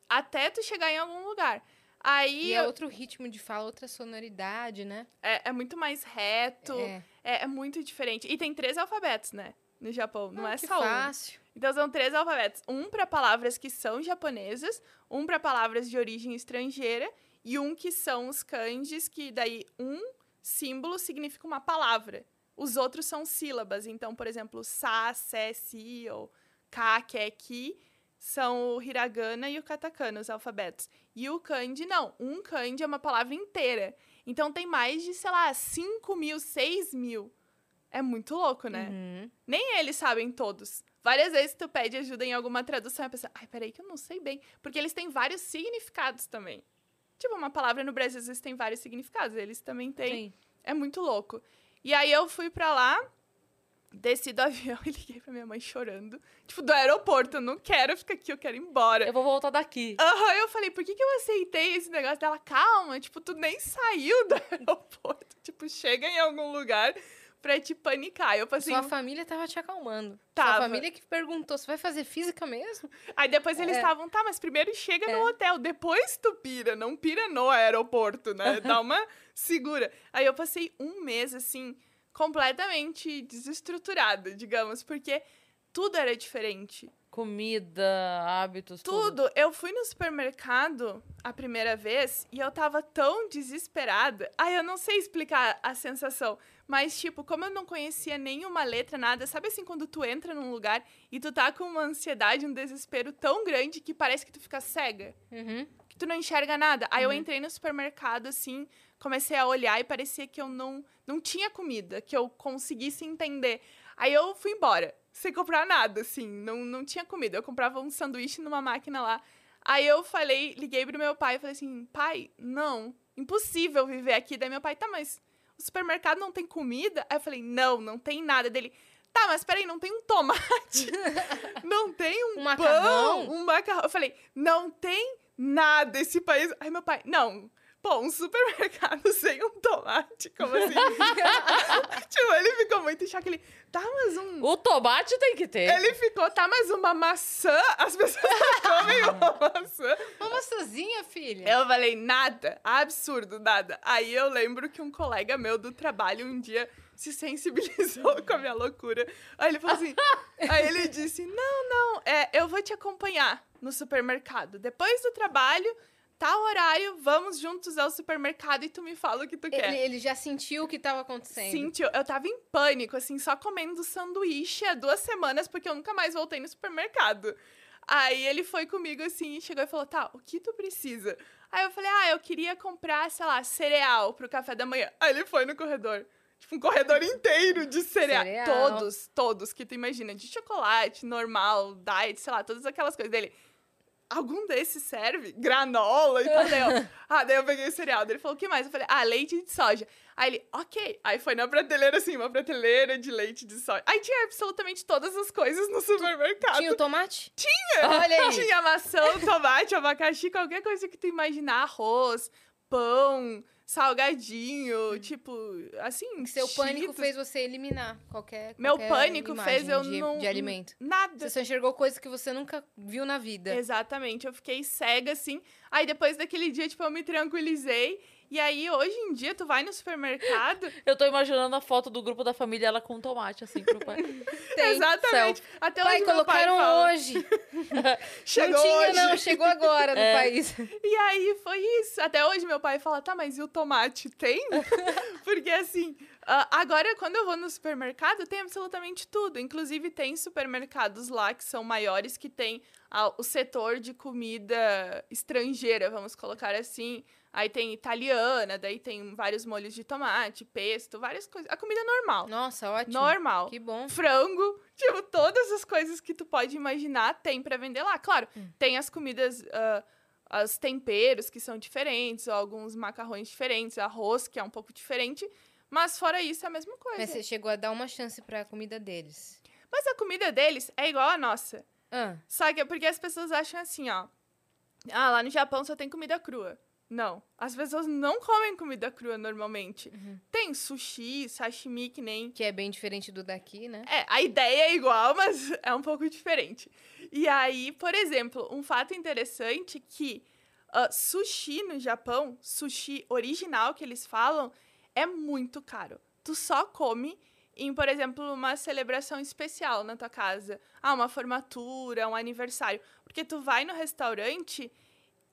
até tu chegar em algum lugar. Aí E é eu- outro ritmo de fala, outra sonoridade, né? é, é muito mais reto, É. é, é muito diferente. E tem três alfabetos, né? No Japão, não Ah, é só um. fácil. Então são três alfabetos. Um para palavras que são japonesas, um para palavras de origem estrangeira e um que são os kanjis, que daí um símbolo significa uma palavra. Os outros são sílabas. Então, por exemplo, sa, se, si ou Ka, que é Ki, são o hiragana e o katakana, os alfabetos. E o kanji, não. Um kanji é uma palavra inteira. Então tem mais de, sei lá, 5 mil, 6 mil. É muito louco, né? Uhum. Nem eles sabem todos. Várias vezes tu pede ajuda em alguma tradução e a pessoa, ai, peraí que eu não sei bem. Porque eles têm vários significados também. Tipo, uma palavra no Brasil às vezes tem vários significados. Eles também têm. Sim. É muito louco. E aí eu fui pra lá, desci do avião e liguei pra minha mãe chorando. Tipo, do aeroporto, eu não quero ficar aqui, eu quero ir embora. Eu vou voltar daqui. Aham, eu falei, por que, que eu aceitei esse negócio dela? Calma, tipo, tu nem saiu do aeroporto. Tipo, chega em algum lugar pra te panicar. Eu passei. Sua família tava te acalmando. Tava. Sua família que perguntou, você vai fazer física mesmo? Aí depois eles É. estavam, tá, mas primeiro chega É. no hotel, depois tu pira, não pira no aeroporto, né? Dá uma segura. Aí eu passei um mês, assim, completamente desestruturada, digamos, porque tudo era diferente. Comida, hábitos, tudo. Tudo. Eu fui no supermercado a primeira vez e eu tava tão desesperada. Ai, eu não sei explicar a sensação. Mas, tipo, como eu não conhecia nenhuma letra, nada, sabe assim, quando tu entra num lugar e tu tá com uma ansiedade, um desespero tão grande que parece que tu fica cega? Uhum. que tu não enxerga nada. Aí eu Uhum. entrei no supermercado, assim, comecei a olhar e parecia que eu não, não tinha comida, que eu conseguisse entender. Aí eu fui embora, sem comprar nada, assim, não, não tinha comida. Eu comprava um sanduíche numa máquina lá. Aí eu falei, liguei pro meu pai e falei assim, pai, não, impossível viver aqui. Daí meu pai, tá, mas o supermercado não tem comida? Aí eu falei, não, não tem nada. Dele, tá, mas peraí, não tem um tomate? não tem um, Um macarrão? pão? Um macarrão? Eu falei, não tem nada esse país. Aí meu pai, não. Pô, um supermercado sem um tomate, como assim? tipo, ele ficou muito em choque. Ele, tá, mas um... O tomate tem que ter. Ele ficou, tá, mas uma maçã? As pessoas comem uma maçã. Uma maçãzinha, filha. Eu falei, nada, absurdo, nada. Aí eu lembro que um colega meu do trabalho um dia se sensibilizou com a minha loucura. Aí ele falou assim, aí ele disse, não, não, é, eu vou te acompanhar no supermercado. Depois do trabalho, tal horário, vamos juntos ao supermercado e tu me fala o que tu quer. Ele, ele já sentiu o que tava acontecendo. Sentiu, eu tava em pânico, assim, só comendo sanduíche há duas semanas, porque eu nunca mais voltei no supermercado. Aí ele foi comigo, assim, chegou e falou, tá, o que tu precisa? Aí eu falei, ah, eu queria comprar, sei lá, cereal pro café da manhã. Aí ele foi no corredor. Tipo, um corredor inteiro de cereal. Cereal. Todos, todos que tu imagina. De chocolate, normal, diet, sei lá, todas aquelas coisas dele. Algum desses serve? Granola e tal. Daí eu, ah, daí eu peguei o cereal. Daí ele falou, o que mais? Eu falei, ah, leite de soja. Aí ele, ok. Aí foi na prateleira, assim, uma prateleira de leite de soja. Aí tinha absolutamente todas as coisas no supermercado. Tinha o tomate? Tinha! Olha aí. Tinha maçã, tomate, abacaxi, qualquer coisa que tu imaginar. Arroz, pão, salgadinho, tipo, assim. Seu pânico Cheetos. fez você eliminar qualquer. Meu qualquer pânico fez eu de, não. de alimento. Nada. Você enxergou coisas que você nunca viu na vida. Exatamente, eu fiquei cega assim. Aí depois daquele dia, tipo, eu me tranquilizei. E aí, hoje em dia, tu vai no supermercado. Eu tô imaginando a foto do grupo da família, ela com tomate, assim, pro pai. Tem. Exatamente. Até Pai, hoje pai colocaram fala, hoje. Chegou não tinha, hoje. não. Chegou agora no É. país. E aí foi isso. Até hoje meu pai fala, tá, mas e o tomate tem? Porque assim, ah, agora quando eu vou no supermercado, tem absolutamente tudo. Inclusive tem supermercados lá que são maiores que tem ah, o setor de comida estrangeira, vamos colocar assim. Aí tem italiana, daí tem vários molhos de tomate, pesto, várias coisas. A comida normal. Nossa, ótimo. Normal. Que bom. Frango, tipo, todas as coisas que tu pode imaginar tem pra vender lá. Claro, Hum. tem as comidas, ah, os temperos que são diferentes, ou alguns macarrões diferentes, arroz que é um pouco diferente, mas fora isso é a mesma coisa. Mas você chegou a dar uma chance pra comida deles. Mas a comida deles é igual a nossa. Ah, Só que é porque as pessoas acham assim, ó. Ah, lá no Japão só tem comida crua. Não. As pessoas não comem comida crua normalmente. Uhum. Tem sushi, sashimi, que nem que é bem diferente do daqui, né? É, a ideia é igual, mas é um pouco diferente. E aí, por exemplo, um fato interessante que ah, sushi no Japão, sushi original que eles falam, é muito caro. Tu só come em, por exemplo, uma celebração especial na tua casa. Ah, uma formatura, um aniversário. Porque tu vai no restaurante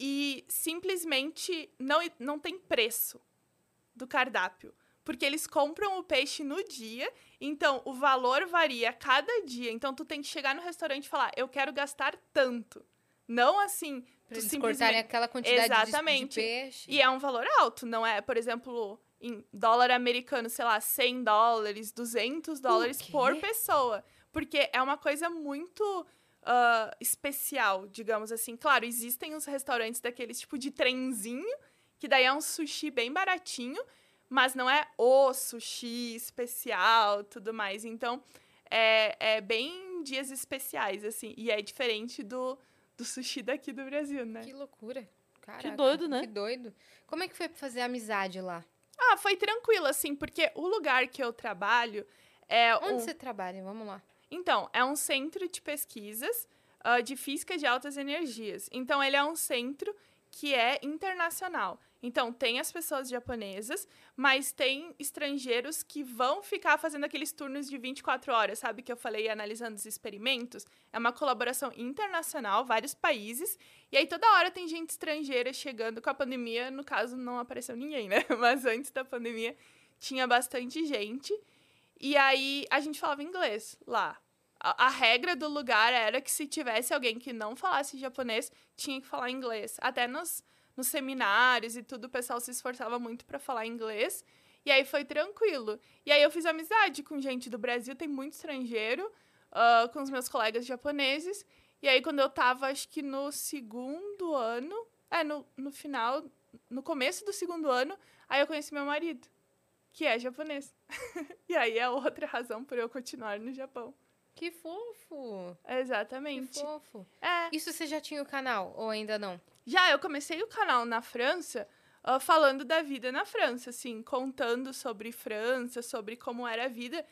e simplesmente não, não tem preço do cardápio. porque eles compram o peixe no dia, então o valor varia cada dia. Então tu tem que chegar no restaurante e falar, eu quero gastar tanto. Não assim, Pra tu simplesmente... cortarem aquela quantidade de- de, Exatamente. peixe. E é um valor alto, não é, por exemplo, em dólar americano, sei lá, 100 dólares, 200 dólares por pessoa. Porque é uma coisa muito ah, especial, digamos assim. Claro, existem os restaurantes daqueles tipo de trenzinho, que daí é um sushi bem baratinho, mas não é o sushi especial, tudo mais. Então, é, é bem dias especiais, assim. E é diferente do, do sushi daqui do Brasil, né? Que loucura. Caraca, doido, né? Que doido. Como é que foi pra fazer amizade lá? Ah, foi tranquilo, assim, porque o lugar que eu trabalho é Onde um... você trabalha? Vamos lá. Então, é um centro de pesquisas ah, de física de altas energias. Então, ele é um centro que é internacional. Então, tem as pessoas japonesas, mas tem estrangeiros que vão ficar fazendo aqueles turnos de 24 horas, sabe? Que eu falei analisando os experimentos. É uma colaboração internacional, vários países. E aí, toda hora tem gente estrangeira chegando com a pandemia. No caso, não apareceu ninguém, né? Mas antes da pandemia, tinha bastante gente. E aí, a gente falava inglês lá. A, a regra do lugar era que se tivesse alguém que não falasse japonês, tinha que falar inglês. Até nos, nos seminários e tudo, o pessoal se esforçava muito para falar inglês. E aí foi tranquilo. E aí eu fiz amizade com gente do Brasil, tem muito estrangeiro, ah, com os meus colegas japoneses. E aí, quando eu tava, acho que no segundo ano, é, no, no final, no começo do segundo ano, aí eu conheci meu marido, que é japonês. e aí é outra razão por eu continuar no Japão. Que fofo. Que Exatamente. fofo. É. Isso você já tinha o canal ou ainda não? Já eu comecei o canal na França ah, falando da vida na França, assim, contando sobre França, sobre como era a vida.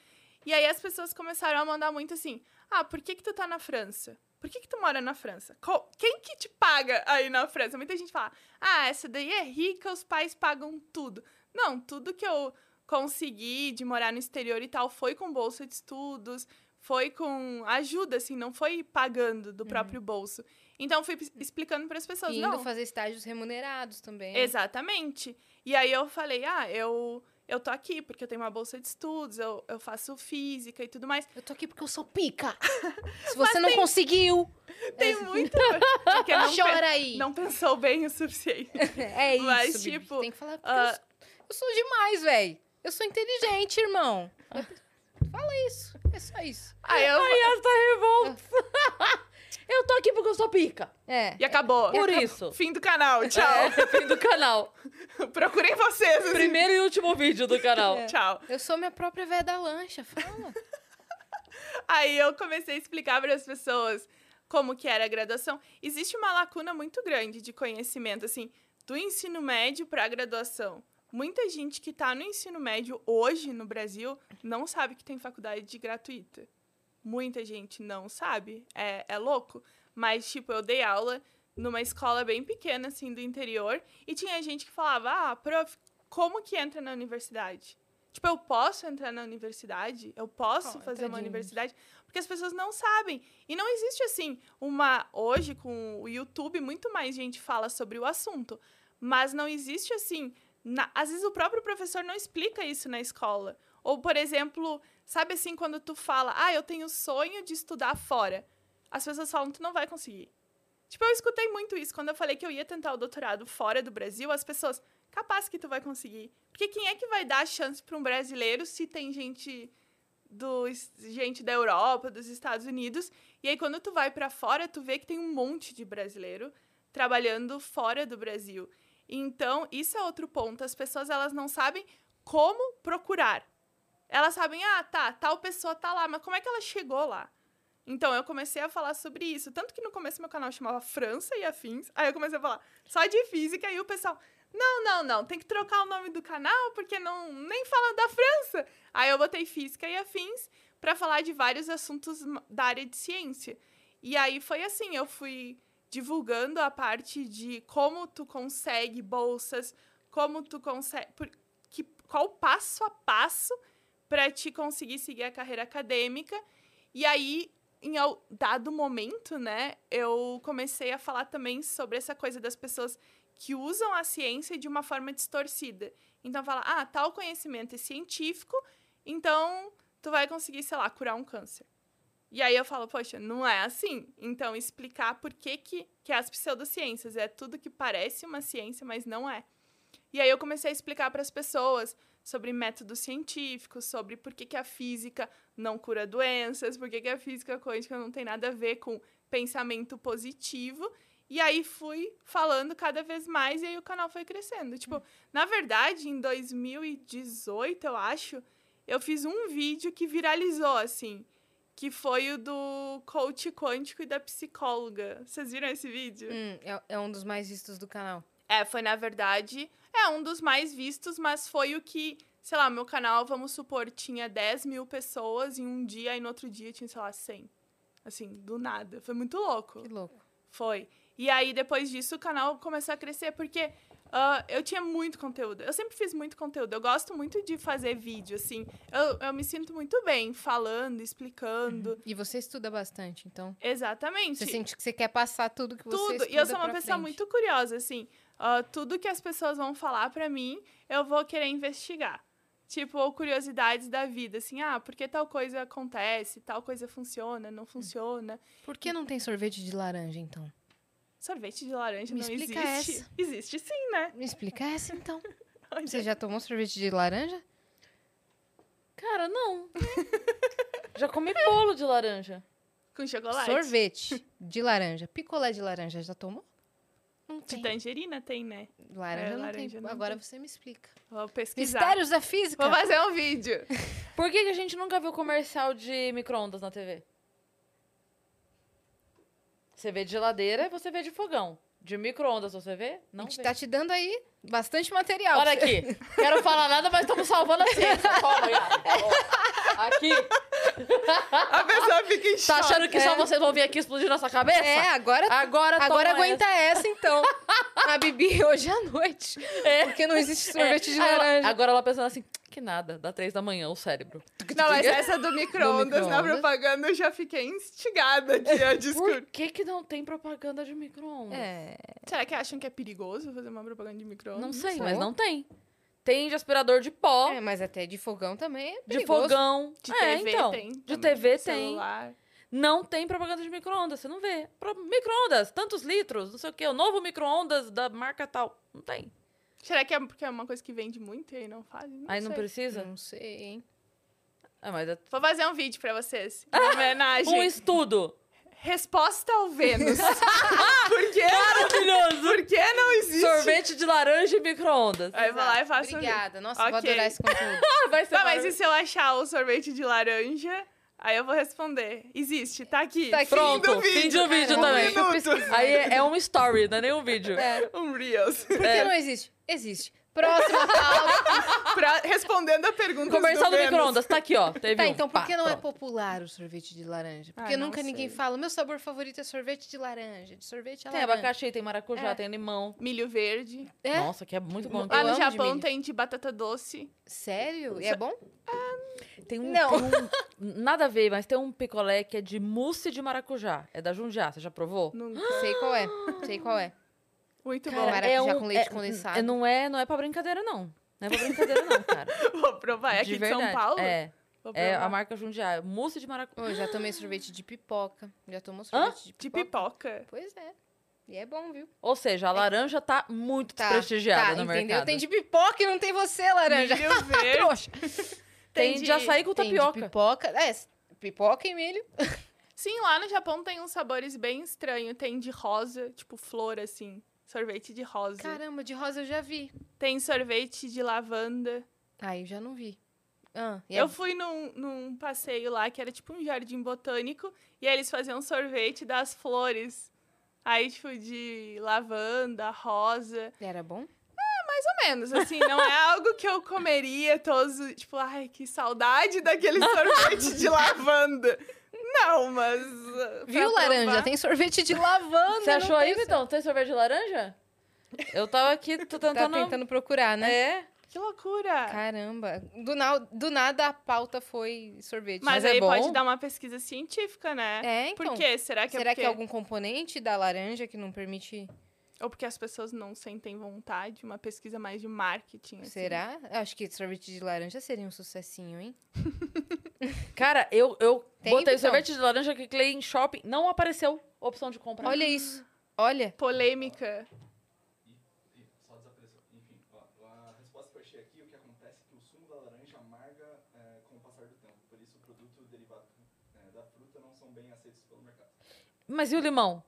E aí as pessoas começaram a mandar muito assim: ah, por que, que tu tá na França? Por que, que tu mora na França? Qual- quem que te paga aí na França? Muita gente fala: ah, essa daí é rica, os pais pagam tudo. Não, tudo que eu consegui de morar no exterior e tal foi com bolsa de estudos, foi com ajuda, assim, não foi pagando do próprio bolso. Então, fui explicando para as pessoas. E indo não, fazer estágios remunerados também. Exatamente. E aí eu falei, ah, eu, eu tô aqui porque eu tenho uma bolsa de estudos, eu, eu faço física e tudo mais. Eu tô aqui porque eu sou pica. Se você não conseguiu, Tem muito. Porque não, pe- chora aí. não pensou bem o suficiente. É isso, Mas, tipo, Tem que falar porque ah, eu, sou, eu sou demais, velho. Eu sou inteligente, irmão. Fala isso. É só isso. Aí eu. Ai, essa revolta. eu tô aqui porque eu sou pica. É. E acabou. Por isso. Fim do canal. Tchau. É, fim do canal. Procurem vocês. assim. Primeiro e último vídeo do canal. Tchau. Eu sou minha própria véia da lancha. Fala. Aí eu comecei a explicar para as pessoas como que era a graduação. Existe uma lacuna muito grande de conhecimento, assim, do ensino médio para a graduação. Muita gente que está no ensino médio hoje no Brasil não sabe que tem faculdade de gratuita. Muita gente não sabe. É, é louco. Mas, tipo, eu dei aula numa escola bem pequena, assim, do interior, e tinha gente que falava, ah, prof, como que entra na universidade? Tipo, eu posso entrar na universidade? Eu posso Oh, fazer uma universidade? Porque as pessoas não sabem. E não existe, assim, uma... Hoje, com o YouTube, muito mais gente fala sobre o assunto. Mas não existe, assim... na- Às vezes o próprio professor não explica isso na escola. Ou, por exemplo, sabe assim, quando tu fala, ah, eu tenho sonho de estudar fora. As pessoas falam, tu não vai conseguir. Tipo, eu escutei muito isso. Quando eu falei que eu ia tentar o doutorado fora do Brasil, as pessoas, capaz que tu vai conseguir. Porque quem é que vai dar a chance para um brasileiro se tem gente dos gente da Europa, dos Estados Unidos? E aí quando tu vai para fora, tu vê que tem um monte de brasileiro trabalhando fora do Brasil. Então, isso é outro ponto. As pessoas elas não sabem como procurar. Elas sabem, ah, tá, tal pessoa tá lá, mas como é que ela chegou lá? Então, eu comecei a falar sobre isso. Tanto que no começo meu canal chamava França e Afins. Aí eu comecei a falar só de física e o pessoal, não, não, não, tem que trocar o nome do canal porque não nem fala da França. Aí eu botei Física e Afins para falar de vários assuntos da área de ciência. E aí foi assim, eu fui divulgando a parte de como tu consegue bolsas, como tu consegue, por, que, qual o passo a passo para te conseguir seguir a carreira acadêmica. E aí, em dado momento, né, eu comecei a falar também sobre essa coisa das pessoas que usam a ciência de uma forma distorcida. Então fala, ah, tal conhecimento é científico, então tu vai conseguir, sei lá, curar um câncer. E aí eu falo, poxa, não é assim. Então explicar por que, que, que as pseudociências é tudo que parece uma ciência, mas não é. E aí eu comecei a explicar para as pessoas sobre métodos científicos, sobre por que, que a física não cura doenças, por que, que a física quântica não tem nada a ver com pensamento positivo. E aí fui falando cada vez mais e aí o canal foi crescendo. Tipo, na verdade, em 2018, eu acho, eu fiz um vídeo que viralizou, assim, que foi o do coach quântico e da psicóloga. Vocês viram esse vídeo? Hum, é, é um dos mais vistos do canal. É, foi na verdade, é um dos mais vistos, mas foi o que, sei lá, meu canal, vamos supor, tinha 10 mil pessoas em um dia e no outro dia tinha, sei lá, 100. Assim, do nada. Foi muito louco. Que louco. Foi. E aí, depois disso, o canal começou a crescer, porque ah, eu tinha muito conteúdo. Eu sempre fiz muito conteúdo. Eu gosto muito de fazer vídeo, assim. Eu, eu me sinto muito bem falando, explicando. E você estuda bastante, então. Exatamente. Você sente que você quer passar tudo que você tudo. estuda E eu sou uma pessoa frente. muito curiosa, assim. Ah, tudo que as pessoas vão falar pra mim, eu vou querer investigar. Tipo, curiosidades da vida, assim, ah, por que tal coisa acontece, tal coisa funciona, não funciona. Por que não tem sorvete de laranja, então? Sorvete de laranja Me não explica existe. essa. Existe sim, né? Me explica essa, então. Você já tomou sorvete de laranja? Cara, não. Já comi bolo de laranja. Com chocolate. Sorvete de laranja. Picolé de laranja, já tomou? Não De tem. tangerina tem, né? Laranja É, não laranja tem. não Agora tem. você me explica. Vou pesquisar. Mistérios da física. Vou fazer um vídeo. Por que, que a gente nunca viu comercial de micro-ondas na TV? Você vê de geladeira você vê de fogão. De micro-ondas você vê? A Não gente vê. tá te dando aí bastante material. Olha aqui. Quero falar nada, mas estamos salvando a ciência. Toma, Yara. Aqui. A pessoa fica em Tá choque. achando que só vocês vão vir aqui explodir nossa cabeça? É, agora, Agora agora aguenta essa. então. A Bibi hoje à noite. É. Porque não existe sorvete de Aí ela- laranja. agora ela pensando assim, que nada, dá três da manhã o cérebro. Não, mas essa do micro-ondas na micro-ondas. propaganda eu já fiquei instigada aqui a Por discutir. que que não tem propaganda de micro-ondas? É. Será que acham que é perigoso fazer uma propaganda de micro-ondas? Não sei, sei. mas não tem. Tem de aspirador de pó, É, mas até de fogão também é de perigoso. fogão. De é, TV então. tem. De também, TV tem. celular. Não tem propaganda de micro-ondas, você não vê. Pro- Micro-ondas, tantos litros, não sei o quê. O novo micro-ondas da marca tal. Não tem. Será que é porque é uma coisa que vende muito e aí não fazem? Não Aí não sei. precisa? Não sei, hein? É, mas Vou fazer um vídeo pra vocês. Em homenagem. um estudo. Resposta ao Vênus. por, que, Maravilhoso. por que não existe? Sorvete de laranja e micro-ondas. Aí eu vou lá e faço um vídeo. Obrigada. Nossa, eu vou adorar esse conteúdo. Vai ser Tá, mas e se eu achar o sorvete de laranja? Aí eu vou responder. Existe, tá aqui. Tá aqui. Pronto, Fim do fim do vídeo Um também. minuto. Aí é, é um story, não é nem um vídeo. É. Um Reels. Por que É. não existe? Existe. Próxima pauta. Pra- respondendo a pergunta Comercial do micro-ondas, tá aqui, ó. Teve Tá, um. então por que não é popular o sorvete de laranja? Porque Ah, não nunca ninguém fala, meu sabor favorito é sorvete de laranja, de sorvete a Tem laranja. abacaxi, tem maracujá, É. tem limão. Milho verde. É? Nossa, que é muito bom. Lá no de Japão milho. tem de batata doce. Sério? E é bom? Tem um, Não. tem um- Nada a ver, mas tem um picolé que é de mousse de maracujá. É da Jundiá, você já provou? Nunca. Sei qual é. Sei qual é. Muito Cara, bom. maracujá é com leite é- condensado. é- não, é, não é pra brincadeira, não. Não é pra brincadeira, não, cara. Vou provar. É aqui de, São. Paulo? É, é a marca Jundiá. Mousse de maracujá. Ô, já tomei sorvete de pipoca. Já tomou sorvete de De pipoca? pipoca. Pois é. E é bom, viu? Ou seja, a laranja tá muito Tá, desprestigiada tá, no entendeu? mercado. Tem de pipoca e não tem você, laranja. Milho verde. Trouxa. Tem tem de de- açaí com Tem de tapioca. pipoca. É, pipoca e milho. Sim, lá no Japão tem uns sabores bem estranhos. Tem de rosa, tipo flor, assim. Sorvete de rosa. Caramba, de rosa eu já vi. Tem sorvete de lavanda. Ai, eu já não vi. Ah, é- Eu fui num, num passeio lá que era tipo um jardim botânico. E aí eles faziam sorvete das flores. Aí, tipo, de lavanda, rosa. Era bom? Mais ou menos, assim. Não é algo que eu comeria todos... os- Tipo, ai, que saudade daquele sorvete de lavanda. Não, mas... uh, Viu, laranja? provar- Tem sorvete de lavanda. Você achou aí, Vitão? Tem sorvete de laranja? Eu tava aqui, tô Tá tentando... tentando procurar, né? É. Que loucura. Caramba. Do, na- do nada a pauta foi sorvete. Mas, Mas é aí bom? pode dar uma pesquisa científica, né? É, então. Por quê? Será que é Será porque... que é algum componente da laranja que não permite. Ou porque as pessoas não sentem vontade, uma pesquisa mais de marketing. assim. Será? Acho que sorvete de laranja seria um sucessinho, hein? Cara, eu, eu Tem, botei Vitão? sorvete de laranja que cliquei em shopping, não apareceu opção de compra. Olha isso. Olha. Polêmica. Mas e o limão?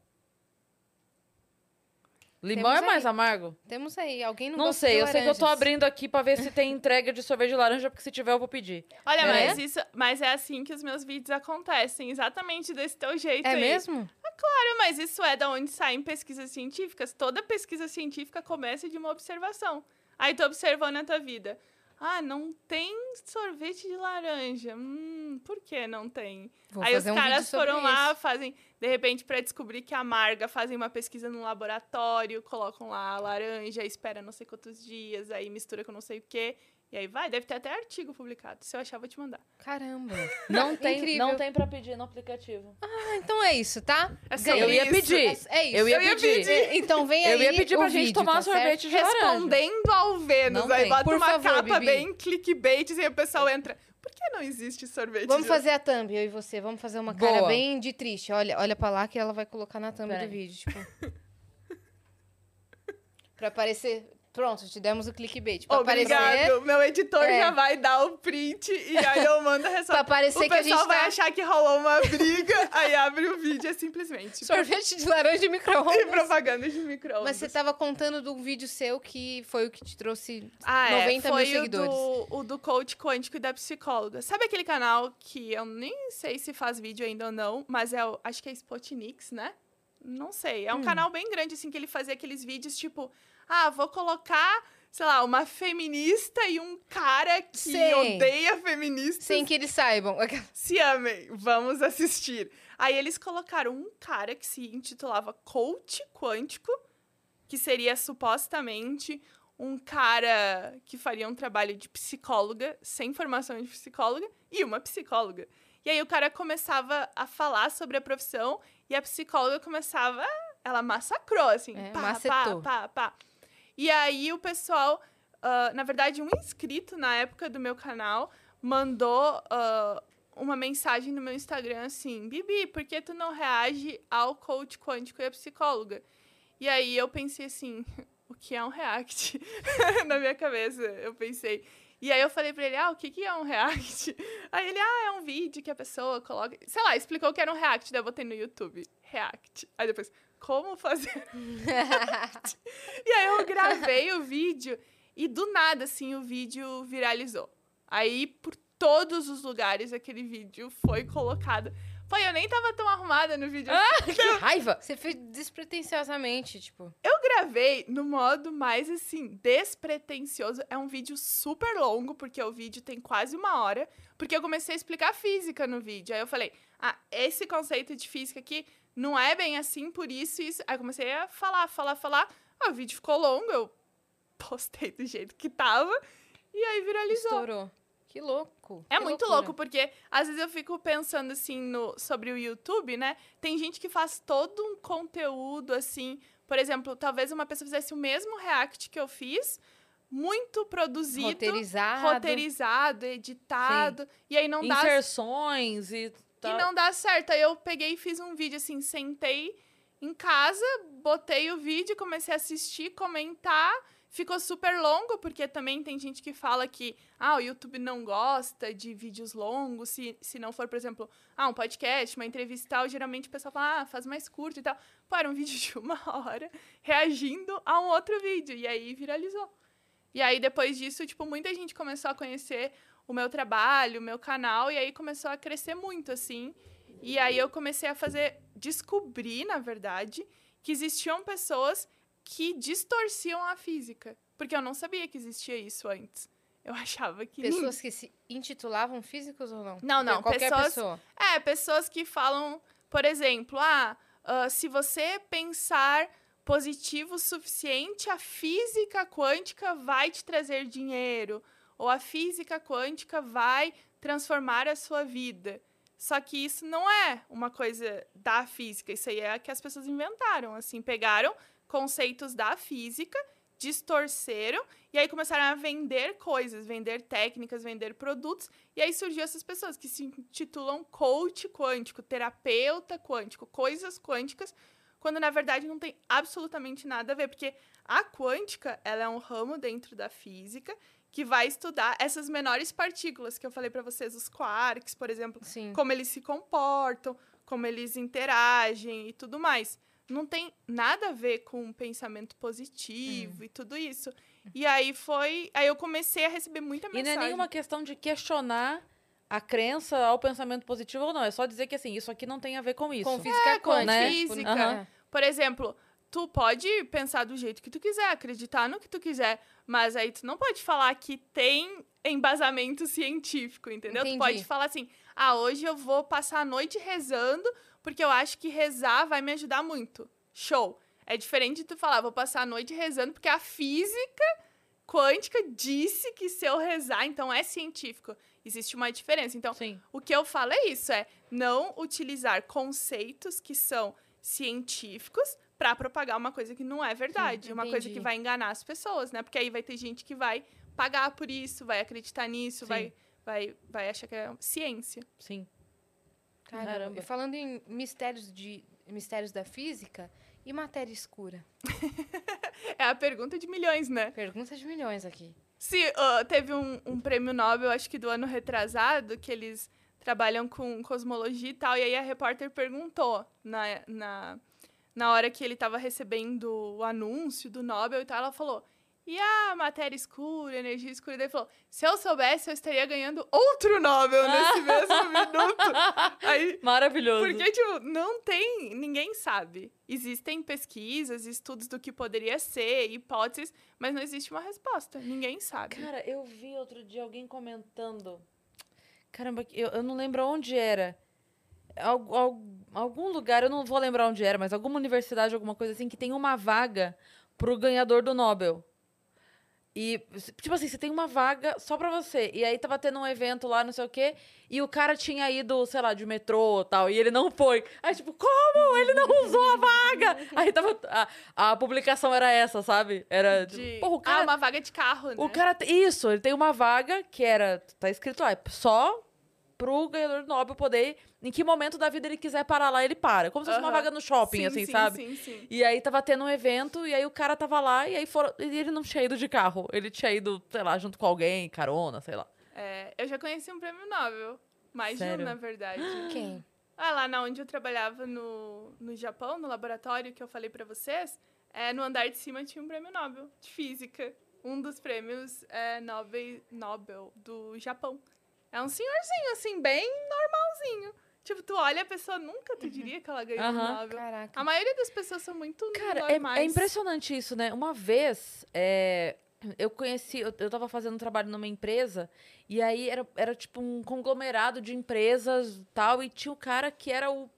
Limão Temos é mais aí. amargo? Temos aí. Alguém não, Não, sei, eu sei que eu tô abrindo aqui pra ver se tem entrega de sorvete de laranja, porque se tiver eu vou pedir. Olha, É? mas isso. Mas é assim que os meus vídeos acontecem, exatamente desse teu jeito É aí. mesmo? Claro, mas isso é da onde saem pesquisas científicas. Toda pesquisa científica começa de uma observação. Aí tu observou na tua vida. Ah, não tem sorvete de laranja. Hum, por que não tem? Vou Aí os um caras foram lá, isso. fazem, de repente, pra descobrir que amarga, fazem uma pesquisa no laboratório, colocam lá a laranja, espera não sei quantos dias, aí mistura com não sei o quê. E aí vai, deve ter até artigo publicado. Se eu achar, vou te mandar. Caramba. Não tem, Incrível. não tem pra pedir no aplicativo. Ah, então é isso, tá? É. Eu ia isso. pedir. É isso. Eu ia Eu ia pedir. pedir. Então vem aí Eu ia pedir pra gente vídeo, tomar tá sorvete de laranja. Respondendo ao Vênus. Não aí bota Por uma favor, capa Bibi. bem clickbait e aí o pessoal entra. Por que não existe sorvete? Vamos de- fazer a thumb, eu e você. Vamos fazer uma cara Boa. bem de triste. Olha, olha pra lá que ela vai colocar na thumb Pera do aí. vídeo, tipo. pra aparecer. Pronto, te demos o clickbait. Pra Obrigado. aparecer. Meu editor É. já vai dar o print e aí eu mando a Pra resposta. aparecer O que a pessoal gente vai tá. achar que rolou uma briga, aí abre o vídeo é simplesmente Sorvete de laranja e e micro-ondas. propaganda de micro Mas você tava contando de um vídeo seu que foi o que te trouxe. Ah, é. 90 mil Foi seguidores. O do, o do coach quântico e da psicóloga. Sabe aquele canal que eu nem sei se faz vídeo ainda ou não, mas é o, acho que é Spotnix, né? Não sei. É um Hum. canal bem grande, assim, que ele fazia aqueles vídeos tipo, ah, vou colocar, sei lá, uma feminista e um cara que Sei. odeia feministas Sem que eles saibam. se amem, vamos assistir. Aí eles colocaram um cara que se intitulava Coach Quântico, que seria supostamente um cara que faria um trabalho de psicóloga, sem formação de psicóloga, e uma psicóloga. E aí o cara começava a falar sobre a profissão e a psicóloga começava. Ela massacrou, assim. É, pá, macetou. pá, pá, pá. E aí o pessoal. ah, na verdade, um inscrito na época do meu canal mandou ah, uma mensagem no meu Instagram assim: Bibi, por que tu não reage ao coach quântico e a psicóloga? E aí eu pensei assim: o que é um react? na minha cabeça, eu pensei. E aí eu falei pra ele, ah, o que, que é um react? Aí ele, ah, é um vídeo que a pessoa coloca. Sei lá, explicou que era um react, daí eu botei no YouTube. React. Aí depois, como fazer e aí eu gravei o vídeo e do nada, assim, o vídeo viralizou. Aí, por todos os lugares, aquele vídeo foi colocado. Pô, eu nem tava tão arrumada no vídeo. Que raiva! Você fez despretensiosamente, tipo. Eu gravei no modo mais assim, despretensioso. É um vídeo super longo, porque o vídeo tem quase uma hora. Porque eu comecei a explicar física no vídeo. Aí eu falei, ah, esse conceito de física aqui não é bem assim, por isso, isso. Aí comecei a falar, falar, falar. Ah, o vídeo ficou longo, eu postei do jeito que tava. E aí viralizou. Estourou. Que louco. É que muito loucura. louco, porque às vezes eu fico pensando assim no, sobre o YouTube, né? Tem gente que faz todo um conteúdo assim. Por exemplo, talvez uma pessoa fizesse o mesmo react que eu fiz, muito produzido, Roteirizado. roteirizado, editado, e aí não dá Inserções e e tal. não dá certo. Aí eu peguei e fiz um vídeo assim, sentei em casa, botei o vídeo, comecei a assistir, comentar. Ficou super longo, porque também tem gente que fala que ah, o YouTube não gosta de vídeos longos, se, se não for, por exemplo, ah, um podcast, uma entrevista e tal, geralmente o pessoal fala, ah, faz mais curto e tal. Pô, era um vídeo de uma hora reagindo a um outro vídeo, e aí viralizou. E aí, depois disso, tipo, muita gente começou a conhecer o meu trabalho, o meu canal, e aí começou a crescer muito, assim. E aí eu comecei a fazer, descobrir, na verdade, que existiam pessoas que distorciam a física. Porque eu não sabia que existia isso antes. Eu achava que. Pessoas que se intitulavam físicos ou não? Não, não, Qualquer pessoas- pessoa. É, pessoas que falam, por exemplo, ah, ah, se você pensar positivo o suficiente, a física quântica vai te trazer dinheiro. Ou a física quântica vai transformar a sua vida. Só que isso não é uma coisa da física, isso aí é que as pessoas inventaram, assim, pegaram conceitos da física, distorceram e aí começaram a vender coisas, vender técnicas, vender produtos, e aí surgiu essas pessoas que se intitulam coach quântico, terapeuta quântico, coisas quânticas, quando na verdade não tem absolutamente nada a ver, porque a quântica, ela é um ramo dentro da física que vai estudar essas menores partículas que eu falei para vocês, os quarks, por exemplo, Sim. como eles se comportam, como eles interagem e tudo mais. Não tem nada a ver com pensamento positivo e tudo isso. E aí foi. Aí eu comecei a receber muita E não mensagem. é nenhuma questão de questionar a crença ao pensamento positivo ou não. É só dizer que assim, isso aqui não tem a ver com isso. Com física com quântica. né? tipo, física. aham. Por exemplo, tu pode pensar do jeito que tu quiser, acreditar no que tu quiser, mas aí tu não pode falar que tem embasamento científico, entendeu? Entendi. Tu pode falar assim: "Ah, hoje eu vou passar a noite rezando, porque eu acho que rezar vai me ajudar muito". Show. É diferente de tu falar: "Vou passar a noite rezando porque a física quântica disse que se eu rezar, então é científico". Existe uma diferença. Então, Sim. o que eu falo é isso, é não utilizar conceitos que são científicos para propagar uma coisa que não é verdade, uma coisa que vai enganar as pessoas, né? Porque aí vai ter gente que vai pagar por isso, vai acreditar nisso, Sim. vai vai vai achar que é ciência. Sim. Caramba. Caramba. E falando em mistérios, de, mistérios da física e matéria escura. É a pergunta de milhões, né? Pergunta de milhões aqui. Se ah, teve um, um prêmio Nobel, acho que do ano retrasado, que eles trabalham com cosmologia e tal, e aí a repórter perguntou na, na, na hora que ele estava recebendo o anúncio do Nobel e tal, ela falou. E a matéria escura, energia escura? Daí ele falou: se eu soubesse, eu estaria ganhando outro Nobel nesse mesmo minuto. Aí, Maravilhoso. porque, tipo, não tem. Ninguém sabe. Existem pesquisas, estudos do que poderia ser, hipóteses, mas não existe uma resposta. Ninguém sabe. Cara, eu vi outro dia alguém comentando. Caramba, eu, eu não lembro onde era. Al- al- algum lugar, eu não vou lembrar onde era, mas alguma universidade, alguma coisa assim, que tem uma vaga pro ganhador do Nobel. E, tipo assim, você tem uma vaga só pra você. E aí tava tendo um evento lá, não sei o quê, e o cara tinha ido, sei lá, de metrô e tal, e ele não foi. Aí, tipo, como? Ele não usou a vaga! Aí tava. A, a publicação era essa, sabe? Era. De... tipo, Porra, o cara Ah, uma vaga de carro, né? o cara. Isso, ele tem uma vaga que era. Tá escrito lá, é só pro ganhador do Nobel poder. Em que momento da vida ele quiser parar lá, ele para. Como se fosse uma Aham. vaga no shopping, Sim, assim, sim, sabe? Sim, sim. E aí tava tendo um evento, e aí o cara tava lá, e aí foram. E ele não tinha ido de carro. Ele tinha ido, sei lá, junto com alguém, carona, sei lá. É, eu já conheci um prêmio Nobel. Mais de Sério? um, na verdade. Quem? Ah, lá na onde eu trabalhava no, no Japão, no laboratório que eu falei pra vocês, é, no andar de cima tinha um prêmio Nobel de física. Um dos prêmios é, Nobel, Nobel do Japão. É um senhorzinho, assim, bem normalzinho. Tipo, tu olha a pessoa, nunca tu diria que ela ganhou um Aham. Nobel. Caraca. A maioria das pessoas são muito Cara, é, normais. é impressionante isso, né? Uma vez, é, eu conheci, eu, eu tava fazendo um trabalho numa empresa, e aí era, era tipo um conglomerado de empresas e tal, e tinha o cara que era o,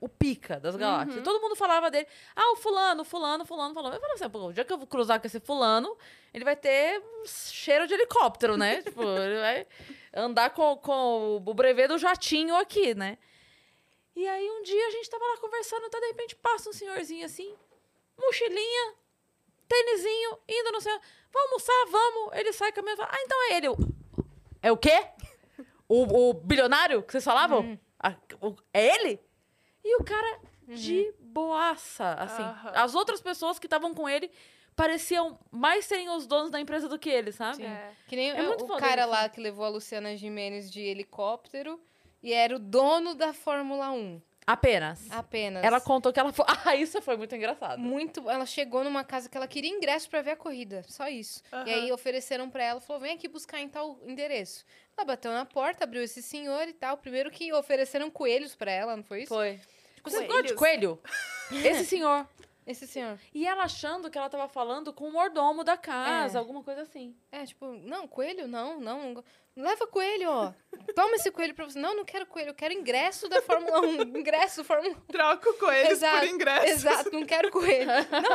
o pica das galáxias. Uhum. Todo mundo falava dele, ah, o fulano, fulano, fulano, fulano. Eu falava assim, pô, o dia que eu vou cruzar com esse fulano, ele vai ter um cheiro de helicóptero, né? tipo, ele vai andar com, com o brevet do jatinho aqui, né? E aí um dia a gente tava lá conversando, tá, de repente passa um senhorzinho assim, mochilinha, tênisinho, indo no céu. Vamos almoçar, vamos. Ele sai caminhando e fala, ah, então é ele. Eu, é o quê? O, o bilionário que vocês falavam? Hum. Ah, o- é ele? E o cara de boaça, assim. Aham. As outras pessoas que estavam com ele pareciam mais serem os donos da empresa do que ele, sabe? Sim. É. Que nem É o- muito o foda cara isso. lá que levou a Luciana Gimenez de helicóptero e era o dono da Fórmula 1. Apenas. Apenas. Ela contou que ela foi. Ah, isso foi muito engraçado. muito, ela chegou numa casa que ela queria ingresso pra ver a corrida, só isso. E Aham. aí ofereceram pra ela, falou: "Vem aqui buscar em tal endereço". Ela bateu na porta, abriu esse senhor e tal. Primeiro que ofereceram coelhos pra ela, não foi isso? Foi. Você Coelhos. gosta de coelho? Esse senhor. Esse senhor. E ela achando que ela tava falando com o mordomo da casa, É. alguma coisa assim. É, tipo, não, coelho não, não. Leva coelho, ó. Toma esse coelho pra você. Não, não quero coelho, eu quero ingresso da Fórmula 1. Ingresso Fórmula 1. Troco coelhos Exato, por ingressos. Exato, não quero coelho.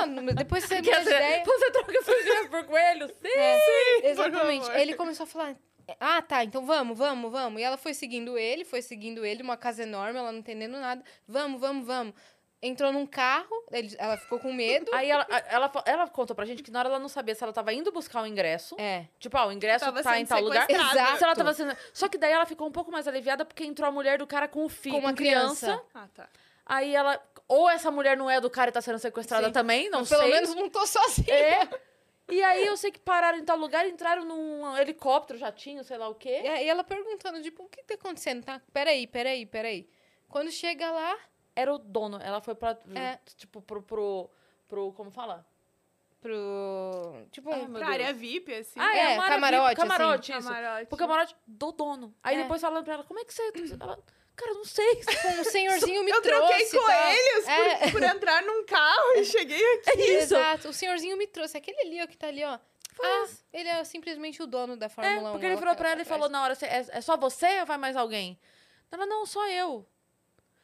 Não, depois você me ideia. você troca seu ingresso por coelho? Sim! É, exatamente. favor. Aí ele começou a falar: Ah, tá, então vamos, vamos, vamos. E ela foi seguindo ele, foi seguindo ele, uma casa enorme, ela não entendendo nada. Vamos, vamos, vamos. Entrou num carro, ele- ela ficou com medo. Aí ela, ela, ela contou pra gente que na hora ela não sabia se ela tava indo buscar o ingresso. É. Tipo, ah, o ingresso Tava tá em tal lugar. Exato. Se ela tava sendo... Só que daí ela ficou um pouco mais aliviada porque entrou a mulher do cara com o filho, Com uma criança. Ah, tá. Aí ela. Ou essa mulher não é do cara e tá sendo sequestrada Sim. também, não Pelo sei. menos não tô sozinha. É. E aí eu sei que pararam em tal lugar, entraram num helicóptero, jatinho, sei lá o quê. E aí ela perguntando, tipo, o que tá acontecendo? Tá? Peraí, peraí, peraí. Quando chega lá, Era o dono. Ela foi pra. É. Tipo, pro, pro. pro. Como fala? pro. Tipo, Ai, Pra área VIP, assim. Ah, É, é, camarote, VIP, camarote, isso. Camarote. Pro camarote do dono. Aí É. depois falando pra ela, como é que você. Ela, cara, não sei. um senhorzinho me Eu trouxe. troquei com tá? eles por, É. por entrar num carro e cheguei aqui. É isso. Exato. O senhorzinho me trouxe. Aquele ali, ó, que tá ali, ó. Ah, ele é simplesmente o dono da É, Fórmula 1. porque ele virou pra ela e falou na hora, "Cê- é, é só você ou vai mais alguém? Ela, não, só eu.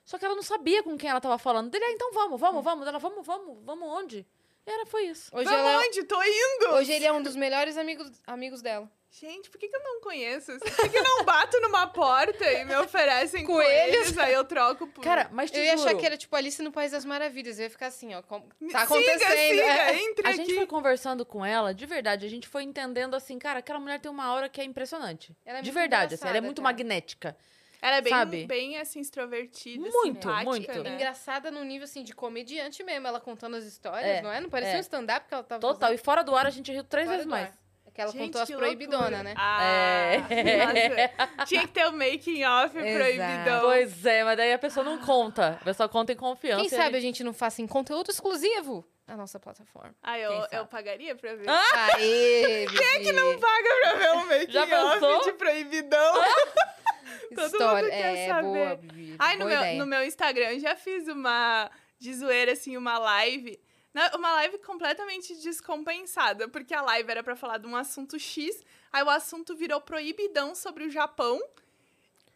Só que ela não sabia com quem ela tava falando. Dele, ah, então vamos, vamos, vamos. Ela, vamos, vamos, vamos onde? E era, foi isso. Hoje, Vamos ela é- onde? Tô indo! hoje ele é um dos melhores amigos, amigos dela. Gente, por que, que eu não conheço? Por que, que eu não bato numa porta e me oferecem Coelhos? coelhos? Aí eu troco por... Cara, mas te Eu ia juro, achar que era tipo Alice no País das Maravilhas. Eu ia ficar assim, ó. Me- Tá siga, acontecendo. Siga, é. entre A aqui. gente foi conversando com ela, de verdade, a gente foi entendendo assim, cara, aquela mulher tem uma aura que é impressionante. Ela é de muito verdade, assim, ela é muito cara. magnética. Ela é bem, sabe? bem assim, extrovertida, Muito, simpática, muito. né? Engraçada no nível, assim, de comediante mesmo. Ela contando as histórias, É, não é? Não parecia é. um stand-up que ela tava Total. E fora do ar, a gente riu três Fora vezes mais. ar. Que ela Gente, contou as proibidonas, né? Ah, É. nossa. Tinha que ter o making off proibidão. Pois é, mas daí a pessoa não conta. A pessoa conta em confiança. Quem sabe a a gente não faça em conteúdo exclusivo na nossa plataforma. Ah, eu, eu pagaria pra ver. Aê, Quem é que não Paga pra ver o making Já pensou? off de proibidão. Todo História. mundo quer é, saber. boa, Bibi. Ai, no meu, no meu Instagram eu já fiz uma de zoeira, assim, uma live. Na- Uma live completamente descompensada, porque a live era pra falar de um assunto X, aí o assunto virou proibidão sobre o Japão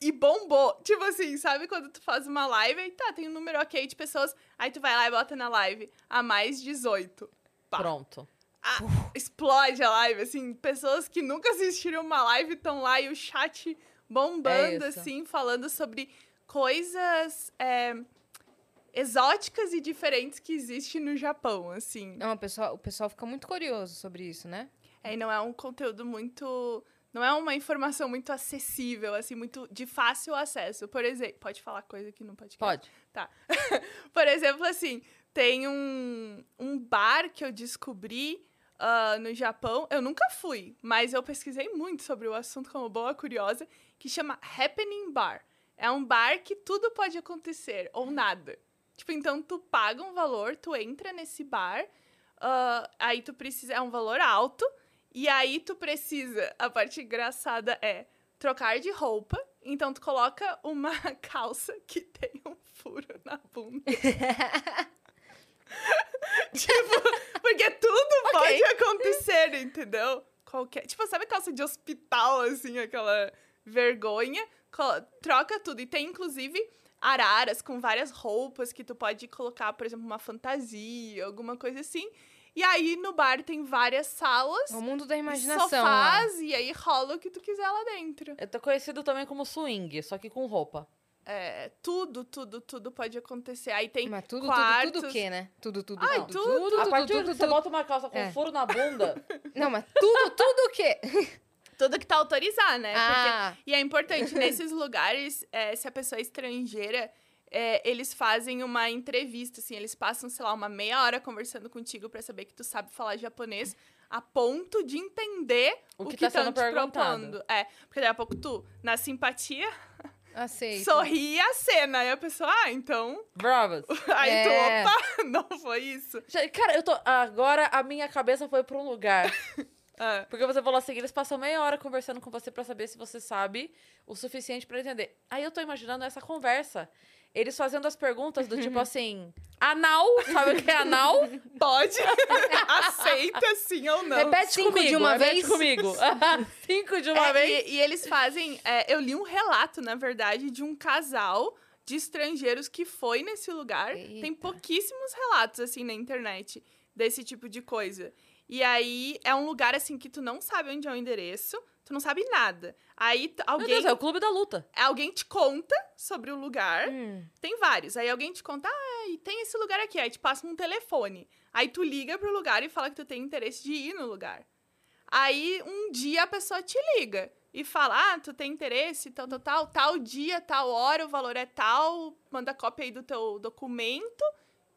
e bombou. Tipo assim, sabe quando tu faz uma live e tá, tem um número ok de pessoas, aí tu vai lá e bota na live a mais 18. Pá. Pronto. Ah, explode a live, assim, pessoas que nunca assistiram uma live estão lá e o chat bombando, É assim, falando sobre coisas é, exóticas e diferentes que existem no Japão, assim. Não, o pessoal, o pessoal fica muito curioso sobre isso, né? É, e não é um conteúdo muito... Não é uma informação muito acessível, assim, muito de fácil acesso. Por exemplo, pode falar coisa que não pode Pode. Por exemplo, assim, tem um, um bar que eu descobri ah, no Japão. Eu nunca fui, mas eu pesquisei muito sobre o assunto como boa curiosa, que chama Happening Bar. É um bar que tudo pode acontecer, ou nada. Tipo, então tu paga um valor, tu entra nesse bar, ah, aí tu precisa. É um valor alto, e aí tu precisa. A parte engraçada é trocar de roupa. Então tu coloca uma calça que tem um furo na bunda. tipo, porque tudo pode acontecer, entendeu? Qualquer. Tipo, sabe calça de hospital, assim, aquela vergonha? Troca tudo. E tem, inclusive, araras com várias roupas que tu pode colocar, por exemplo, uma fantasia, alguma coisa assim. E aí no bar tem várias salas. O mundo da imaginação. lá. Sofás, e aí rola o que tu quiser lá dentro. Eu tô conhecido também como swing, só que com roupa. É, tudo, tudo, tudo pode acontecer. Aí tem Mas tudo, quartos. tudo, tudo o quê, né? Tudo, tudo, Ai, tudo, tudo. tudo, a tudo, partir tudo, que você tudo. bota uma calça com É. furo na bunda, Não, mas tudo, tudo o quê? Tudo que tá autorizado, né? Porque- ah, E é importante, nesses lugares, é, se a pessoa é estrangeira, é, eles fazem uma entrevista, assim, eles passam, sei lá, uma meia hora conversando contigo pra saber que tu sabe falar japonês, a ponto de entender O que que tá sendo estão te perguntado. propondo. É, porque daqui a pouco tu, na simpatia, aceito. sorri e acena. Aí a pessoa, ah, então... bravas. Aí É. tu, opa, não foi isso. Cara, eu tô. Agora a minha cabeça foi pra um lugar. Ah, Porque você falou assim, eles passam meia hora conversando com você pra saber se você sabe o suficiente pra entender. Aí eu tô imaginando essa conversa. Eles fazendo as perguntas do tipo assim, anal, sabe o que é anal? pode, aceita sim ou não. repete Cinco comigo, de uma repete vez? comigo. Cinco de uma É, vez. E, e eles fazem. é, eu li um relato, na verdade, de um casal de estrangeiros que foi nesse lugar. Tem Eita. pouquíssimos relatos, assim, na internet desse tipo de coisa. E aí é um lugar, assim, que tu não sabe onde é o endereço. Tu não sabe nada. Aí t- Meu alguém, Deus, é o clube da luta. alguém te conta sobre o lugar. Hum. Tem vários. Aí alguém te conta, ah, e tem esse lugar aqui. Aí te passa um telefone. Aí tu liga pro lugar e fala que tu tem interesse de ir no lugar. Aí um dia a pessoa te liga e fala, ah, tu tem interesse, tal, tal, tal, tal dia, tal hora, o valor é tal, manda cópia aí do teu documento.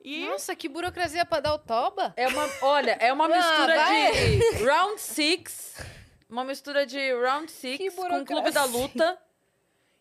E Nossa, que burocracia pra dar o toba. É uma, olha, é uma Ah, mistura vai. de Round Six. Uma mistura de Round Six com o Clube da. Luta.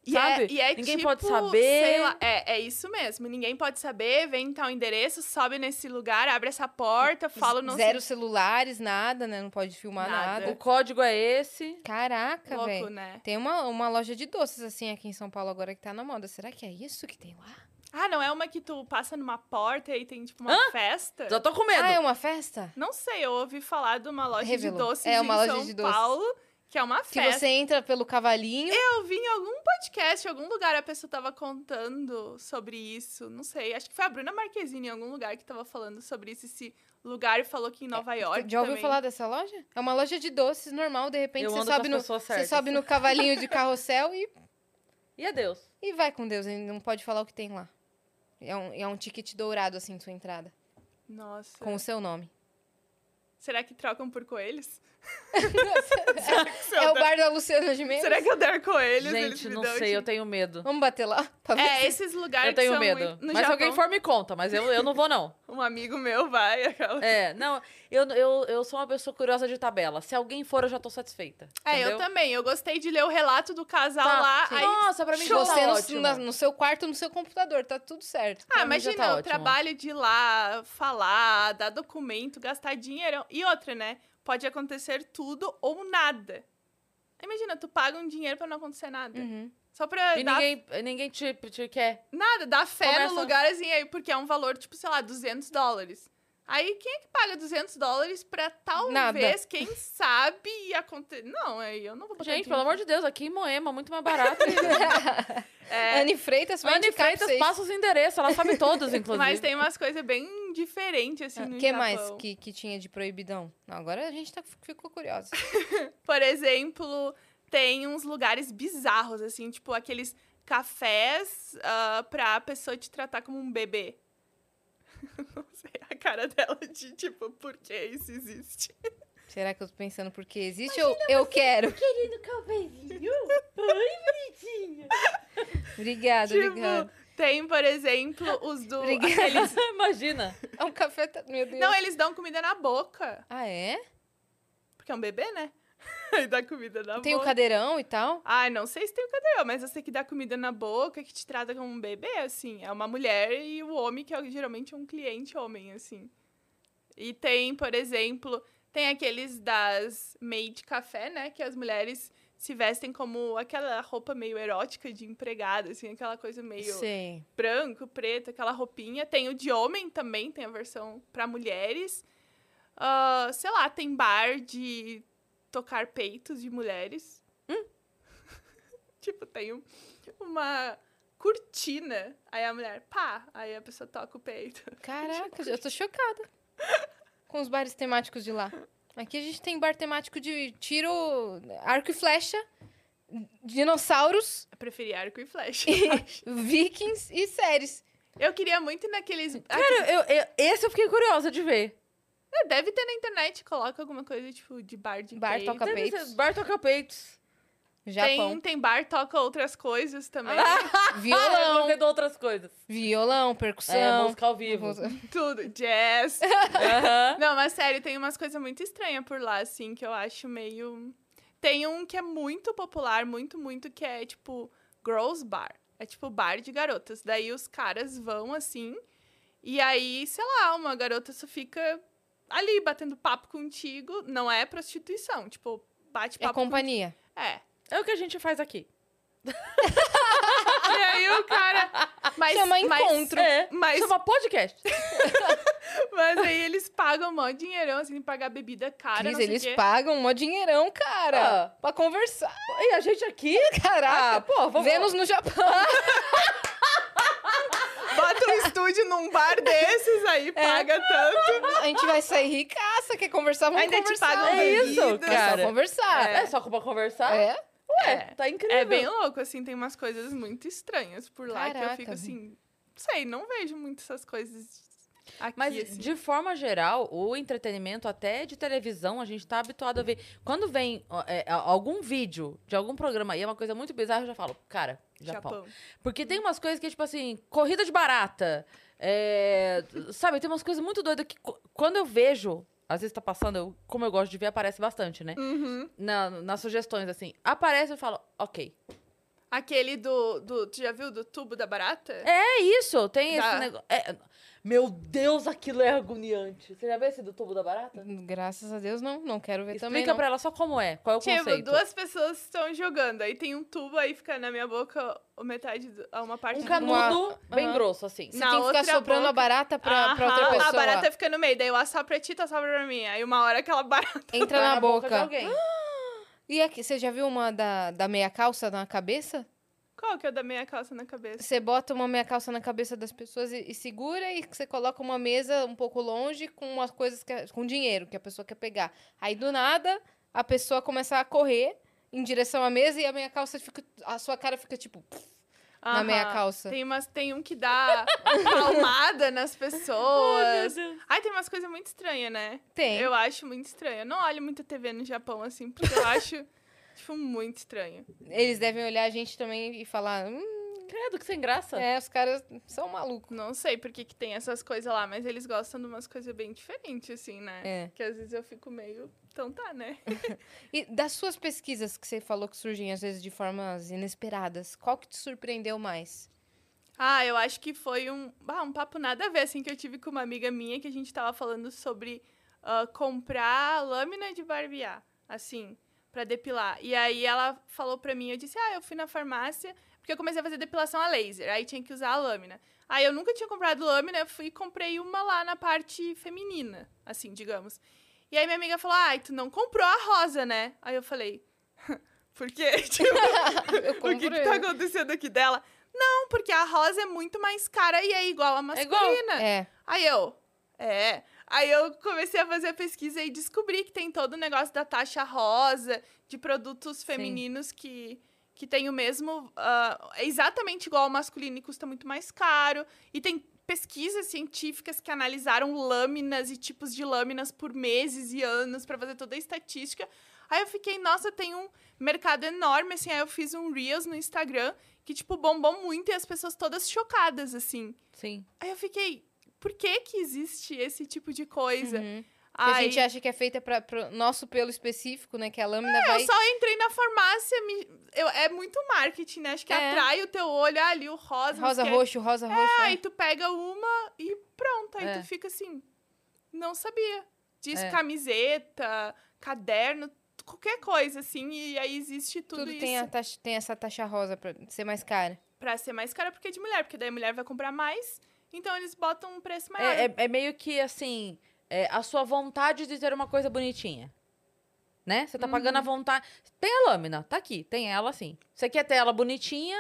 E Sabe? É, e é Ninguém tipo, pode saber. sei lá, é, é isso mesmo. Ninguém pode saber, vem em tal endereço, sobe nesse lugar, abre essa porta, fala não Zero celulares, nada, né? Não pode filmar Nada. nada. O código é esse. Caraca, velho. né? Tem uma, uma loja de doces, assim, aqui em São Paulo agora que tá na moda. Será que é isso que tem lá? Ah, não é uma que tu passa numa porta e tem, tipo, uma festa? Já tô com medo. Ah, é uma festa? Não sei, eu ouvi falar de uma loja Revelou. de doces É uma em loja São de doces. Paulo, que é uma Que festa. você entra pelo cavalinho. Eu vi em algum podcast, em algum lugar, a pessoa tava contando sobre isso. Não sei, acho que foi a Bruna Marquezine em algum lugar que tava falando sobre isso, esse lugar e falou que em Nova York Já ouviu também. falar dessa loja? É uma loja de doces normal, de repente Eu você sobe, no, você sobe no cavalinho de carrossel e, E adeus. e vai com Deus. Ele não pode falar o que tem lá. É um, é um ticket dourado, assim, sua entrada. Nossa. Com o seu nome. Será que trocam por coelhos? É o bar da Luciana Gimenez? Será que eu der coelhos? eles Gente, me não sei, eu tenho medo. Vamos bater lá? É, se- esses lugares Eu tenho que são medo. muito... No Mas se alguém Japão, for, me conta. Mas eu, eu não vou, não. Um amigo meu vai, aquela... É, não. Eu, eu, eu sou uma pessoa curiosa de tabela. Se alguém for, eu já tô satisfeita. É, eu entendeu? também. Eu gostei de ler o relato do casal Tá, lá. Aí... Nossa, pra mim já Você tá no, ótimo. na- no seu quarto, no seu computador, tá tudo certo. Ah, pra já imagina, tá o ótimo. trabalho de ir lá, falar, dar documento, gastar dinheiro. E outra, né? Pode acontecer tudo ou nada. Imagina, tu paga um dinheiro pra não acontecer nada. Uhum. Só pra E dar ninguém, ninguém te, te quer. nada, dar fé Começa- no lugar assim, aí, porque é um valor, tipo, sei lá, 200 dólares. Aí, quem é que paga 200 dólares pra talvez, Nada. quem sabe, acontecer? Não, aí eu não vou botar Gente, pelo amor de Deus, aqui em Moema, muito mais barato. É, Anne Freitas vai Anne Freitas vocês. passa os endereços, ela sabe todos, inclusive. mas tem umas coisas bem diferentes, assim, no O que Japão. mais que, que tinha de proibidão? Não, agora a gente tá, ficou curiosa. Por exemplo, tem uns lugares bizarros, assim, tipo aqueles cafés ah, pra pessoa te tratar como um bebê. Sei, a cara dela de tipo, por que isso existe? Será que eu tô pensando porque existe ou eu quero? Querido cafezinho. Ai, bonitinho. Obrigada, tipo, obrigada. tem, por exemplo, os do. Obrigada. aqueles- Imagina. É um café. Meu Deus. Não, eles dão comida na boca. Ah, é? Porque é um bebê, né? Aí dá comida na Tem o boca. cadeirão e tal? Ai, não sei se tem o cadeirão, mas eu sei que dá comida na boca, que te trata como um bebê, assim. É uma mulher e o homem, que é geralmente um cliente homem, assim. E tem, por exemplo, tem aqueles das maid café, né? Que as mulheres se vestem como aquela roupa meio erótica de empregada, assim, aquela coisa meio Sei. branco, preto, aquela roupinha. Tem o de homem também, tem a versão para mulheres. Ah, sei lá, tem bar de tocar peitos de mulheres. tipo, tem um- uma cortina. Aí a mulher, pá, aí a pessoa toca o peito. Caraca, eu tô chocada com os bares temáticos de lá. Aqui a gente tem bar temático de tiro, arco e flecha, dinossauros, Eu preferi arco e flecha. vikings e séries. eu queria muito ir naqueles. Cara, eu, eu- esse eu fiquei curiosa de ver. Ah, deve ter na internet, coloca alguma coisa tipo de bar de Bar peito. toca peitos. Bar toca peitos. Japão. Tem, tem bar toca outras coisas também. Ah, Violão, vendo outras coisas. violão, É, percussão. música ao vivo. Tudo. Jazz. Não, mas sério, tem umas coisas muito estranhas por lá, assim, que eu acho meio. Tem um que é muito popular, muito, muito, que é tipo Girls Bar. É tipo bar de garotas. Daí os caras vão assim, e aí, sei lá, uma garota só fica ali batendo papo contigo. Não é prostituição, tipo, bate É papo. companhia. com- É. É o que a gente faz aqui. E aí o cara. Mas, Chama mas- encontro. É. Mas, Chama podcast. mas aí eles pagam mó dinheirão, assim, pagar bebida cara. Cris, eles quê. pagam um dinheirão, cara. Ah. Pra conversar. E a gente aqui? Caraca. Ah, pô, vamos... Vênus no Japão. Estúdio num bar desses, aí paga tanto. A gente vai sair ricaça, quer conversar, vamos Ainda te conversar. pagam É isso, bebida. É só cara. conversar. É, só pra conversar? É. Ué, É. tá incrível. É bem louco, assim, tem umas coisas muito estranhas por lá que eu Caraca. fico assim. Não sei, não vejo muito essas coisas aqui. Mas, assim. de forma geral, o entretenimento, até de televisão, a gente tá habituado a ver. Quando vem é, algum vídeo de algum programa aí, é uma coisa muito bizarra, eu já falo, cara, Japão. Japão. Porque tem umas coisas que, tipo assim, corrida de barata. é, sabe, tem umas coisas muito doidas que quando eu vejo, às vezes tá passando, eu- como eu gosto de ver, aparece bastante, né? Uhum. Na- nas sugestões, assim. Aparece e eu falo, ok. Aquele do, do. Tu já viu do tubo da barata? É isso, tem esse Dá. negócio. é, meu Deus, aquilo é agoniante. Você já viu esse do tubo da barata? Graças a Deus, não. Não quero ver também. Explica pra ela só como é, qual é o Tipo, conceito. duas pessoas estão jogando. Aí tem um tubo, aí fica na minha boca a metade, do- uma parte Um do canudo Uma- bem Aham. grosso, assim. Você Na tem que ficar soprando a boca. barata pra, pra outra pessoa. A barata fica no meio, daí eu assopro pra ti, tu assopra pra mim. Aí uma hora aquela barata. Entra Vai na, de boca. alguém. E aqui, você já viu uma da, da meia calça na cabeça? Qual que é o da meia calça na cabeça? Você bota uma meia calça na cabeça das pessoas e, e segura e você coloca uma mesa um pouco longe com umas coisas que, com dinheiro que a pessoa quer pegar. Aí do nada a pessoa começa a correr em direção à mesa e a meia calça fica a sua cara fica tipo na meia calça. Tem, umas, tem um que dá palmada nas pessoas. Ai, tem umas coisas muito estranhas, né? Tem. Eu acho muito estranho. Eu não olho muito TV no Japão, assim, porque eu acho, tipo, muito estranho. Eles devem olhar a gente também e falar, hum, Credo, que sem graça. é, os caras são malucos. Não sei por que, que tem essas coisas lá, mas eles gostam de umas coisas bem diferentes, assim, né? É. Que às vezes eu fico meio. Então tá, né? E das suas pesquisas que você falou que surgem às vezes de formas inesperadas, qual que te surpreendeu mais? Ah, eu acho que foi um, ah, um papo nada a ver, assim, que eu tive com uma amiga minha que a gente tava falando sobre ah, comprar lâmina de barbear, assim, pra depilar. E aí ela falou pra mim, eu disse, ah, eu fui na farmácia, porque eu comecei a fazer depilação a laser, aí tinha que usar a lâmina. Aí eu nunca tinha comprado lâmina, eu fui e comprei uma lá na parte feminina, assim, digamos. E aí minha amiga falou, ai, tu não comprou a rosa, né? Aí eu falei, por quê? Tipo, o que, que tá acontecendo aqui dela? Não, porque a rosa é muito mais cara e é igual a É igual. masculina. É, Aí eu, é. Aí eu comecei a fazer a pesquisa e descobri que tem todo o negócio da taxa rosa, de produtos femininos que, que tem o mesmo. ah, é exatamente igual ao masculino e custa muito mais caro. E tem pesquisas científicas que analisaram lâminas e tipos de lâminas por meses e anos para fazer toda a estatística. Aí eu fiquei, nossa, tem um mercado enorme, assim. Aí eu fiz um Reels no Instagram que, tipo, bombou muito e as pessoas todas chocadas, assim. Sim. Aí eu fiquei, por que que existe esse tipo de coisa? uhum. Que a gente acha que é feita para o nosso pelo específico, né? Que a lâmina vai... eu só entrei na farmácia, me- eu- é muito marketing, né? Acho que É. atrai o teu olho, ah, ali o rosa. Rosa, roxo, rosa, roxo. Aí tu pega uma e pronto, aí É. tu fica assim, não sabia. Diz É. camiseta, caderno, qualquer coisa, assim, e aí existe tudo, Tudo isso tem, taxa, tem essa taxa rosa pra ser mais cara. pra ser mais caro porque é de mulher, porque daí a mulher vai comprar mais, então eles botam um preço maior. É, é- é meio que assim, é, a sua vontade de ter uma coisa bonitinha. Né? Você tá pagando a vontade. Tem a lâmina, tá aqui, tem ela sim. Você quer ter ela bonitinha,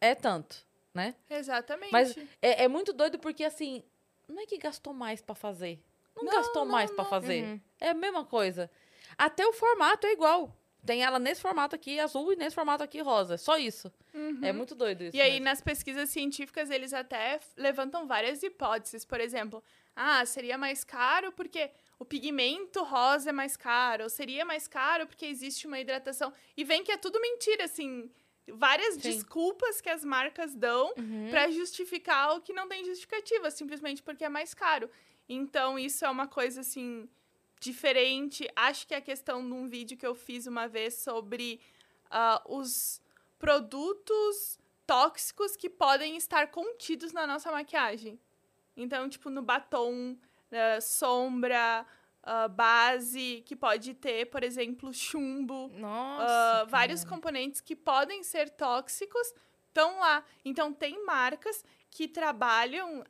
é tanto, né? Exatamente. Mas é, é muito doido porque assim, não é que gastou mais pra fazer. Não, Não, gastou não, mais pra não. fazer. Uhum. É a mesma coisa. Até o formato é igual. Tem ela nesse formato aqui azul e nesse formato aqui rosa. Só isso. É muito doido isso. Uhum. E aí, mesmo. nas pesquisas científicas, eles até levantam várias hipóteses. Por exemplo, ah, seria mais caro porque o pigmento rosa é mais caro. Ou seria mais caro porque existe uma hidratação. E vem que é tudo mentira, assim. Várias Sim. desculpas que as marcas dão Uhum. pra justificar o que não tem justificativa, simplesmente porque é mais caro. Então, isso é uma coisa, assim, diferente. Acho que a questão de um vídeo que eu fiz uma vez sobre ah, os produtos tóxicos que podem estar contidos na nossa maquiagem. Então, tipo, no batom, ah, sombra, ah, base, que pode ter, por exemplo, chumbo. Nossa. Ah, vários componentes que podem ser tóxicos estão lá. Então, tem marcas que trabalham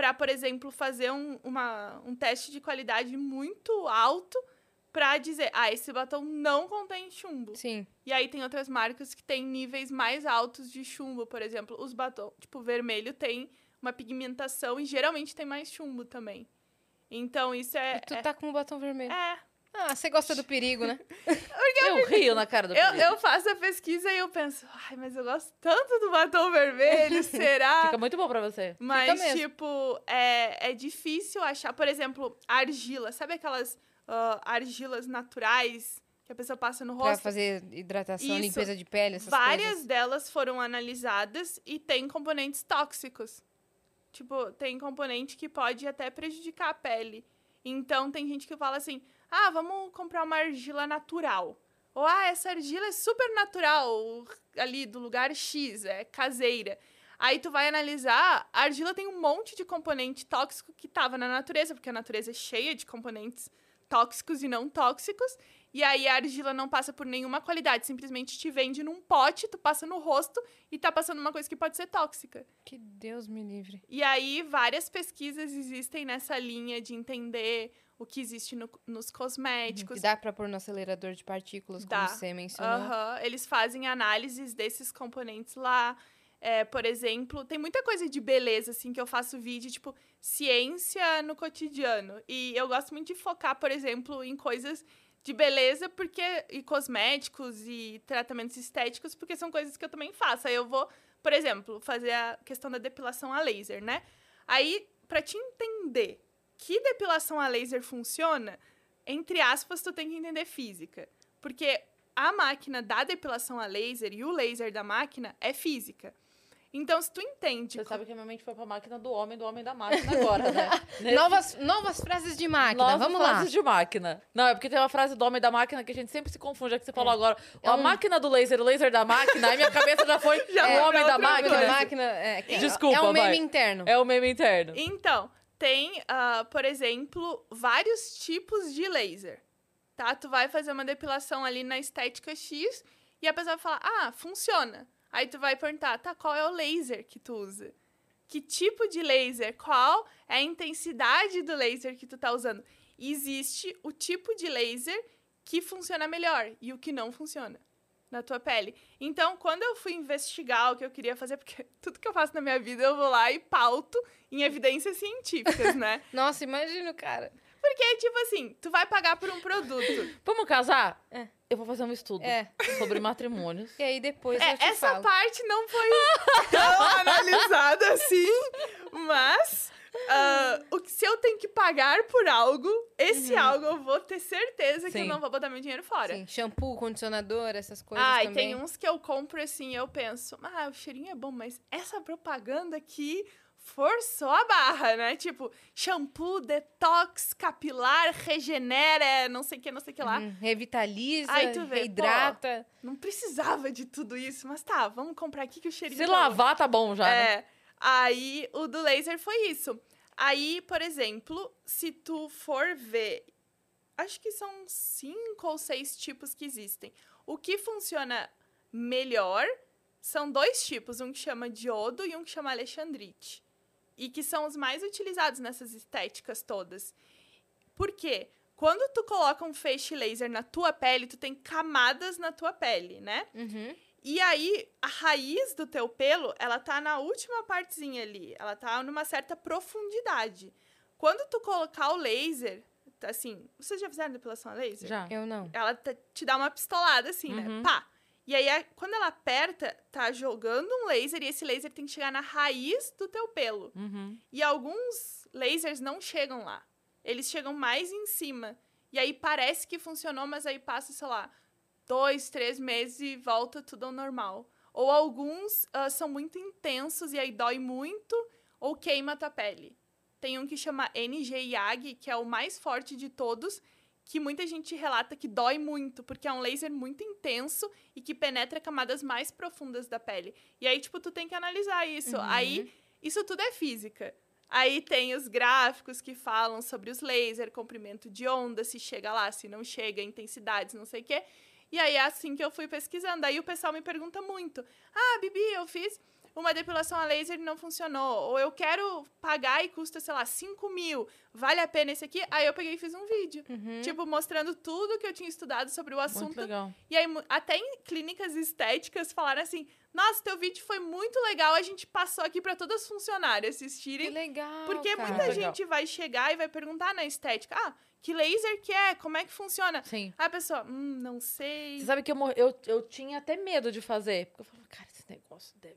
para, por exemplo, fazer um, uma, um teste de qualidade muito alto para dizer, ah, esse batom não contém chumbo. Sim. E aí tem outras marcas que têm níveis mais altos de chumbo, por exemplo, os batom, tipo, vermelho tem uma pigmentação e geralmente tem mais chumbo também. Então isso é. E tu é- tá com o batom vermelho. é. Ah, você gosta do perigo, né? Eu rio na cara do Eu, perigo. eu faço a pesquisa e eu penso, ai, mas eu gosto tanto do batom vermelho, será? Fica muito bom pra você. Mas, mesmo. tipo, é, é difícil achar, por exemplo, argila. Sabe aquelas ah, argilas naturais que a pessoa passa no Pra rosto? fazer hidratação, Isso. limpeza de pele, essas Várias coisas. delas foram analisadas e tem componentes tóxicos. Tipo, tem componente que pode até prejudicar a pele. Então, tem gente que fala assim: ah, vamos comprar uma argila natural. Ou, ah, essa argila é super natural, ali do lugar X, é caseira. Aí tu vai analisar, a argila tem um monte de componente tóxico que tava na natureza, porque a natureza é cheia de componentes tóxicos e não tóxicos. E aí a argila não passa por nenhuma qualidade, simplesmente te vende num pote, tu passa no rosto e tá passando uma coisa que pode ser tóxica. Que Deus me livre. E aí várias pesquisas existem nessa linha de entender o que existe no- nos cosméticos. Que dá pra pôr no acelerador de partículas, Dá. como você mencionou. Aham, Eles fazem análises desses componentes lá. É, por exemplo, tem muita coisa de beleza, assim, que eu faço vídeo, tipo, ciência no cotidiano. E eu gosto muito de focar, por exemplo, em coisas de beleza, porque. e cosméticos e tratamentos estéticos, porque são coisas que eu também faço. Aí eu vou, por exemplo, fazer a questão da depilação a laser, né? Aí, pra te entender que depilação a laser funciona, entre aspas, tu tem que entender física. Porque a máquina da depilação a laser e o laser da máquina é física. Então, se tu entende. Você sabe que a minha mente foi pra máquina do homem, do homem da máquina agora, né? Novas, novas frases de máquina, Novas vamos lá. frases de máquina. Não, é porque tem uma frase do homem da máquina que a gente sempre se confunde, é que você falou agora. É a um- máquina do laser, o laser da máquina, aí minha cabeça já foi Já o foi homem da máquina. máquina é, que- Desculpa, é um meme vai. interno. É o meme interno. Então, tem, ah, por exemplo, vários tipos de laser. Tá? Tu vai fazer uma depilação ali na estética X e a pessoa vai falar: ah, funciona. Aí tu vai perguntar: tá, qual é o laser que tu usa? Que tipo de laser? Qual é a intensidade do laser que tu tá usando? Existe o tipo de laser que funciona melhor e o que não funciona na tua pele. Então, quando eu fui investigar o que eu queria fazer, porque tudo que eu faço na minha vida eu vou lá e pauto em evidências científicas, né? Nossa, imagina, cara. Porque, tipo assim, tu vai pagar por um produto. Vamos casar? É. Eu vou fazer um estudo É. sobre matrimônios. E aí depois É, eu te essa falo. parte não foi tão analisada assim, mas o que, se eu tenho que pagar por algo, esse algo eu vou ter certeza que eu Sim. não vou botar meu dinheiro fora. Sim, shampoo, condicionador, essas coisas Ah, e também. tem uns que eu compro assim, eu penso, ah, o cheirinho é bom, mas essa propaganda aqui forçou a barra, né? Tipo, shampoo, detox, capilar, regenera, não sei o que, não sei o que lá. Uhum, revitaliza, Aí tu vê, reidrata. Não precisava de tudo isso, mas tá, vamos comprar aqui que o cheirinho Se tá bom. lavar, tá bom já, né? É. Aí o do laser foi isso. Aí, por exemplo, se tu for ver, acho que são cinco ou seis tipos que existem. O que funciona melhor são dois tipos, um que chama diodo e um que chama alexandrite. E que são os mais utilizados nessas estéticas todas. Por quê? Quando tu coloca um feixe laser na tua pele, tu tem camadas na tua pele, né? Uhum. E aí, a raiz do teu pelo, ela tá na última partezinha ali. Ela tá numa certa profundidade. Quando tu colocar o laser, assim, vocês já fizeram depilação a laser? Já. Eu não. Ela te, dá uma pistolada, assim, Uhum. né? Pá! E aí, a- quando ela aperta, tá jogando um laser e esse laser tem que chegar na raiz do teu pelo. Uhum. E alguns lasers não chegam lá. Eles chegam mais em cima. E aí parece que funcionou, mas aí passa, sei lá, dois, três meses e volta tudo ao normal. Ou alguns ah, são muito intensos e aí dói muito ou queima a tua pele. Tem um que chama NG que é o mais forte de todos, que muita gente relata que dói muito, porque é um laser muito intenso e que penetra camadas mais profundas da pele. E aí, tipo, tu tem que analisar isso. Uhum. Aí, isso tudo é física. Aí tem os gráficos que falam sobre os lasers, comprimento de onda, se chega lá, se não chega, intensidades, não sei o quê. E aí é assim que eu fui pesquisando. Aí o pessoal me pergunta muito: Ah, Bibi, eu fiz uma depilação a laser não funcionou. Ou eu quero pagar e custa, sei lá, 5 mil. Vale a pena esse aqui? Aí eu peguei e fiz um vídeo. Uhum. Tipo, mostrando tudo que eu tinha estudado sobre o Muito assunto. legal. E aí, até em clínicas estéticas falaram assim: Nossa, teu vídeo foi muito legal. A gente passou aqui pra todas as funcionárias Que assistirem. legal, Porque cara. muita Legal. gente vai chegar e vai perguntar na estética: Ah, que laser que é? Como é que funciona? Sim. Aí a pessoa, hum, não sei. Você sabe que eu, eu, eu tinha até medo de fazer. Porque eu falava, cara, esse negócio deve,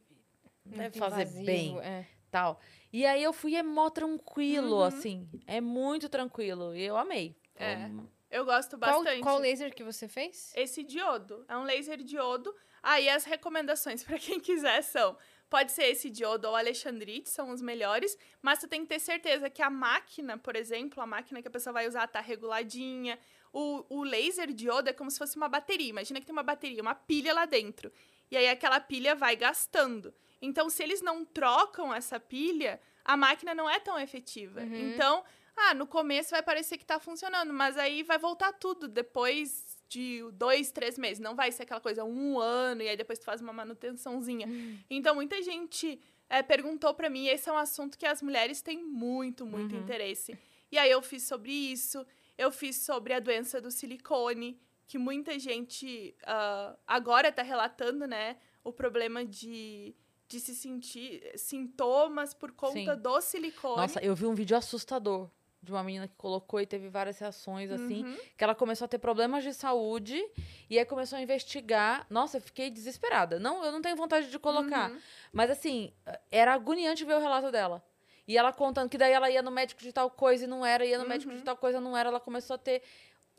deve Muito fazer invasivo, bem. é. tal. E aí eu fui, é mó tranquilo, Uhum. assim. É muito tranquilo. E eu amei. É. Então, Eu gosto Qual, bastante. qual laser que você fez? Esse diodo. É um laser diodo. Aí as recomendações pra quem quiser são: pode ser esse diodo ou Alexandrite, são os melhores, mas tu tem que ter certeza que a máquina, por exemplo, a máquina que a pessoa vai usar tá reguladinha. O, o laser diodo é como se fosse uma bateria. Imagina que tem uma bateria, uma pilha lá dentro. E aí aquela pilha vai gastando. Então, se eles não trocam essa pilha, a máquina não é tão efetiva. Uhum. Então, ah, no começo vai parecer que tá funcionando, mas aí vai voltar tudo depois de dois, três meses. Não vai ser aquela coisa um ano e aí depois tu faz uma manutençãozinha. Então, muita gente é, perguntou pra mim, esse é um assunto que as mulheres têm muito, muito Uhum. interesse. E aí eu fiz sobre isso, eu fiz sobre a doença do silicone, que muita gente ah, agora tá relatando, né, o problema de, de se sentir sintomas por conta Sim. do silicone. Nossa, eu vi um vídeo assustador de uma menina que colocou e teve várias reações, assim. Uhum. Que ela começou a ter problemas de saúde e aí começou a investigar. Nossa, eu fiquei desesperada. Não, eu não tenho vontade de colocar. Uhum. Mas assim, era agoniante ver o relato dela. E ela contando que daí ela ia no médico de tal coisa e não era, ia no médico de Uhum. tal coisa e não era. Ela começou a ter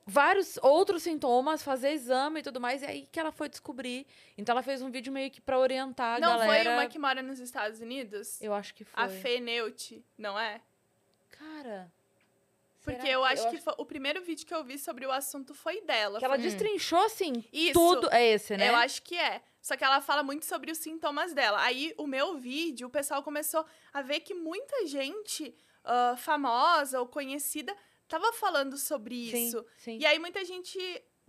vários outros sintomas, fazer exame e tudo mais. E aí que ela foi descobrir. Então ela fez um vídeo meio que pra orientar a Não galera. foi uma que mora nos Estados Unidos? Eu acho que foi. A Fê Neut, não é? Cara. Porque eu acho que foi- o primeiro vídeo que eu vi sobre o assunto foi dela. Que ela destrinchou, assim, Isso. tudo. É esse, né? Eu acho que é. Só que ela fala muito sobre os sintomas dela. Aí, o meu vídeo, o pessoal começou a ver que muita gente ah, famosa ou conhecida tava falando sobre isso. sim. E aí, muita gente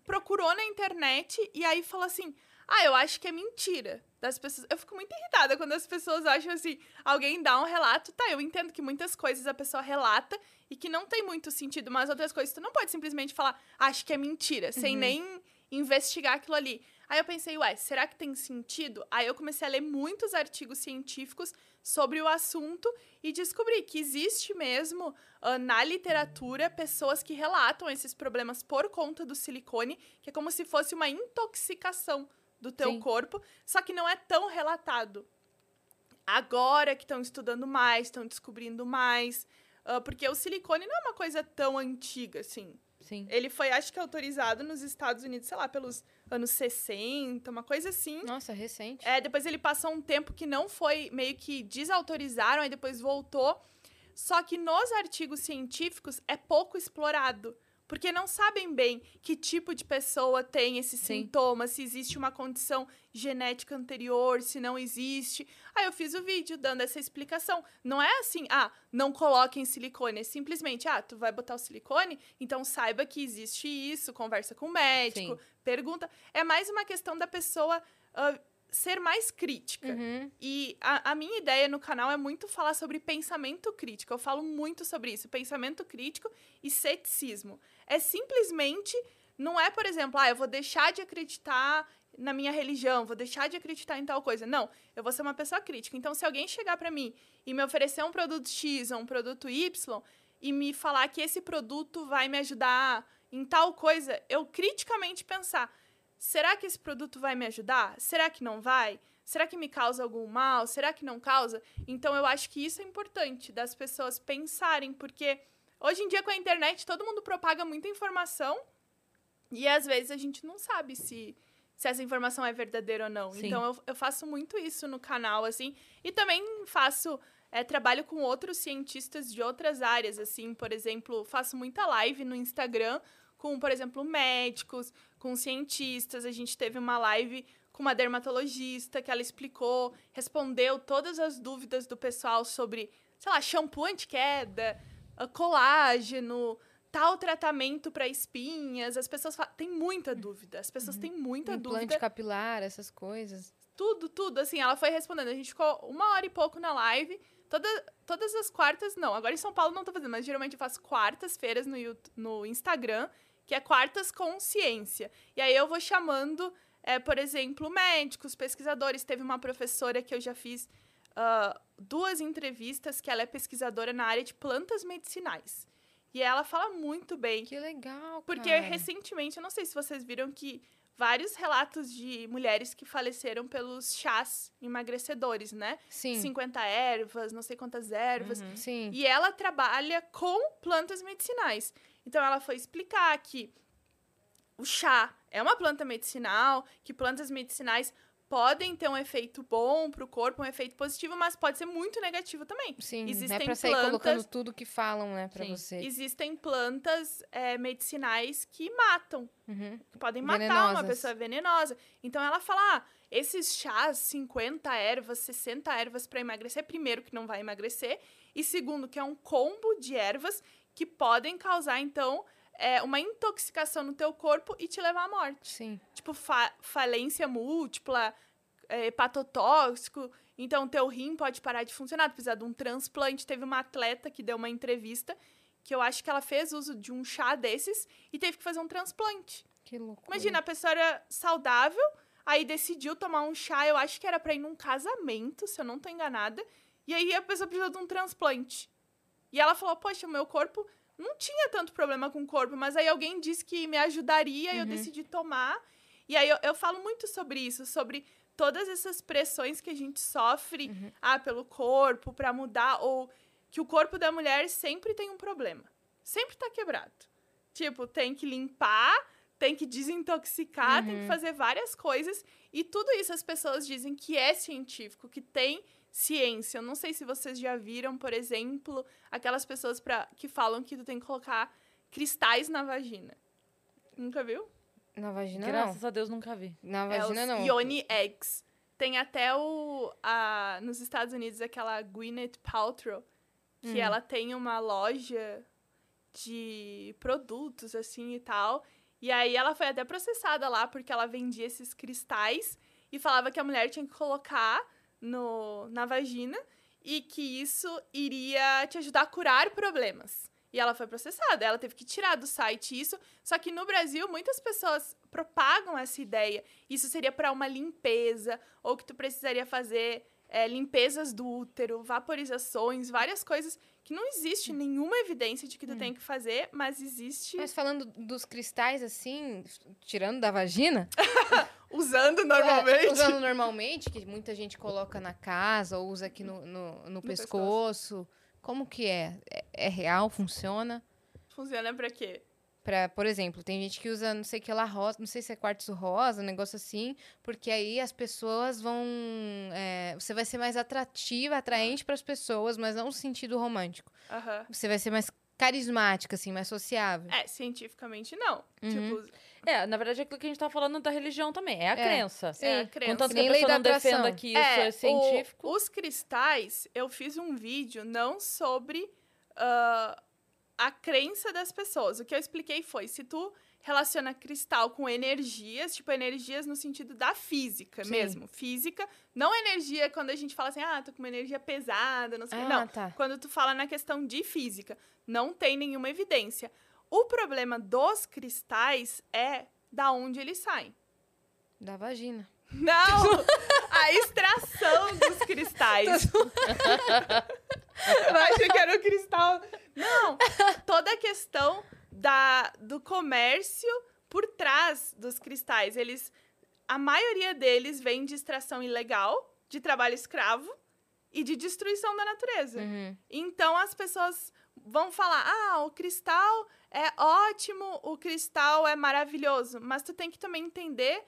procurou na internet e aí falou assim: Ah, eu acho que é mentira. Das pessoas. Eu fico muito irritada quando as pessoas acham assim, alguém dá um relato. Tá, eu entendo que muitas coisas a pessoa relata e que não tem muito sentido, mas outras coisas tu não pode simplesmente falar, acho que é mentira, sem Uhum. nem investigar aquilo ali. Aí eu pensei, ué, será que tem sentido? Aí eu comecei a ler muitos artigos científicos sobre o assunto e descobri que existe mesmo ah, na literatura pessoas que relatam esses problemas por conta do silicone, que é como se fosse uma intoxicação do teu Sim. corpo, só que não é tão relatado. Agora que estão estudando mais, estão descobrindo mais, ah, porque o silicone não é uma coisa tão antiga assim. Sim. Ele foi, acho que, autorizado nos Estados Unidos, sei lá, pelos anos 60, uma coisa assim. Nossa, recente. É, depois ele passou um tempo que não foi, meio que desautorizaram, aí depois voltou. Só que nos artigos científicos é pouco explorado. Porque não sabem bem que tipo de pessoa tem esses Sim. sintomas, se existe uma condição genética anterior, se não existe. Aí eu fiz o vídeo dando essa explicação. Não é assim, ah, não coloquem silicone. É simplesmente, ah, tu vai botar o silicone, então saiba que existe isso, conversa com o médico, Sim. pergunta. É mais uma questão da pessoa ah, ser mais crítica. Uhum. E a, a minha ideia no canal é muito falar sobre pensamento crítico. Eu falo muito sobre isso, pensamento crítico e ceticismo. É simplesmente, não é, por exemplo, ah, eu vou deixar de acreditar na minha religião, vou deixar de acreditar em tal coisa. Não, eu vou ser uma pessoa crítica. Então, se alguém chegar pra mim e me oferecer um produto X ou um produto Y e me falar que esse produto vai me ajudar em tal coisa, eu criticamente pensar, será que esse produto vai me ajudar? Será que não vai? Será que me causa algum mal? Será que não causa? Então eu acho que isso é importante das pessoas pensarem, porque hoje em dia com a internet todo mundo propaga muita informação e às vezes a gente não sabe se, se essa informação é verdadeira ou não. Sim. Então eu, eu faço muito isso no canal, assim, e também faço. é, trabalho com outros cientistas de outras áreas, assim, por exemplo, faço muita live no Instagram com, por exemplo, médicos, com cientistas. A gente teve uma live com uma dermatologista que ela explicou, respondeu todas as dúvidas do pessoal sobre, sei lá, shampoo anti-queda, ah, colágeno, tal tratamento para espinhas. As pessoas falam, tem muita dúvida. As pessoas têm muita Implante dúvida. capilar, essas coisas. tudo, tudo. Assim, ela foi respondendo. A gente ficou uma hora e pouco na live. Toda, todas as quartas, não. Agora em São Paulo não tô fazendo, mas geralmente eu faço quartas-feiras no, no Instagram, que é quartas com ciência. E aí eu vou chamando, é, por exemplo, médicos, pesquisadores. Teve uma professora que eu já fiz ah, duas entrevistas, que ela é pesquisadora na área de plantas medicinais. E ela fala muito bem. Que legal, Porque cara. recentemente, eu não sei se vocês viram que vários relatos de mulheres que faleceram pelos chás emagrecedores, né? Sim, 50 ervas, não sei quantas ervas. Uhum. sim. E ela trabalha com plantas medicinais. Então ela foi explicar que o chá é uma planta medicinal, que plantas medicinais podem ter um efeito bom para o corpo, um efeito positivo, mas pode ser muito negativo também. Sim, não é Existem pra sair plantas- colocando tudo que falam, né, Sim. você. Existem plantas é, medicinais que matam, Uhum. que podem matar uma Venenosas. pessoa venenosa. Então ela fala: ah, esses chás, 50 ervas, 60 ervas para emagrecer, primeiro que não vai emagrecer, e segundo que é um combo de ervas que podem causar então é, uma intoxicação no teu corpo e te levar à morte. Sim. Tipo fa- falência múltipla, é, hepatotóxico. Então teu rim pode parar de funcionar, tu precisa de um transplante. Teve uma atleta que deu uma entrevista que eu acho que ela fez uso de um chá desses e teve que fazer um transplante. Que loucura. Imagina, a pessoa era saudável, aí decidiu tomar um chá, eu acho que era pra ir num casamento, se eu não tô enganada, e aí a pessoa precisou de um transplante. E ela falou, poxa, o meu corpo não tinha tanto problema com o corpo, mas aí alguém disse que me ajudaria e eu Uhum. decidi tomar. E aí eu, eu falo muito sobre isso, sobre todas essas pressões que a gente sofre Uhum. ah, pelo corpo, pra mudar, ou que o corpo da mulher sempre tem um problema. Sempre tá quebrado. Tipo, tem que limpar, tem que desintoxicar, tem que Uhum. fazer várias coisas. E tudo isso as pessoas dizem que é científico, que tem ciência. Eu não sei se vocês já viram, por exemplo, aquelas pessoas pra, que falam que tu tem que colocar cristais na vagina. Nunca viu? Na vagina Graças a Deus nunca vi. não. Na É vagina os não. Yoni Eggs. Tem até o. A, nos Estados Unidos, aquela Gwyneth Paltrow, que Hum. ela tem uma loja de produtos, assim e tal. E aí ela foi até processada lá porque ela vendia esses cristais e falava que a mulher tinha que colocar no, na vagina e que isso iria te ajudar a curar problemas. E ela foi processada, ela teve que tirar do site isso. Só que no Brasil, muitas pessoas propagam essa ideia. Isso seria para uma limpeza, ou que tu precisaria fazer é, limpezas do útero, vaporizações, várias coisas que não existe nenhuma evidência de que tu tem que fazer, mas existe Mas falando dos cristais, assim, tirando da vagina... usando É, normalmente. usando normalmente, que muita gente coloca na casa ou usa aqui no, no, no pescoço. Como que é? é? é real? Funciona? Funciona pra quê? Pra, por exemplo, tem gente que usa não sei que lá rosa, não sei se é quartzo rosa, um negócio assim, porque aí as pessoas vão. é, você vai ser mais atrativa, atraente para as pessoas, mas não no sentido romântico. Aham. Você vai ser mais carismática, assim, mais sociável. É, cientificamente não. Uhum. Tipo, É, na verdade, é aquilo que a gente tá falando da religião também. É a É. crença. Sim. é a crença. Contanto que Nem a pessoa não defenda que isso é, o- científico. os cristais, eu fiz um vídeo não sobre ah, a crença das pessoas. O que eu expliquei foi, se tu relaciona cristal com energias, tipo energias no sentido da física Sim. mesmo. Física, não energia quando a gente fala assim, ah, tô com uma energia pesada, não sei o que. Ah, Não, tá. quando tu fala na questão de física, não tem nenhuma evidência. O problema dos cristais é da onde eles saem. Da vagina. Não! A extração dos cristais. Eu achei que era o cristal. Não! Toda a questão da, do comércio por trás dos cristais. Eles. A maioria deles vem de extração ilegal, de trabalho escravo e de destruição da natureza. Uhum. Então as pessoas vão falar: ah, o cristal é ótimo, o cristal é maravilhoso. Mas tu tem que também entender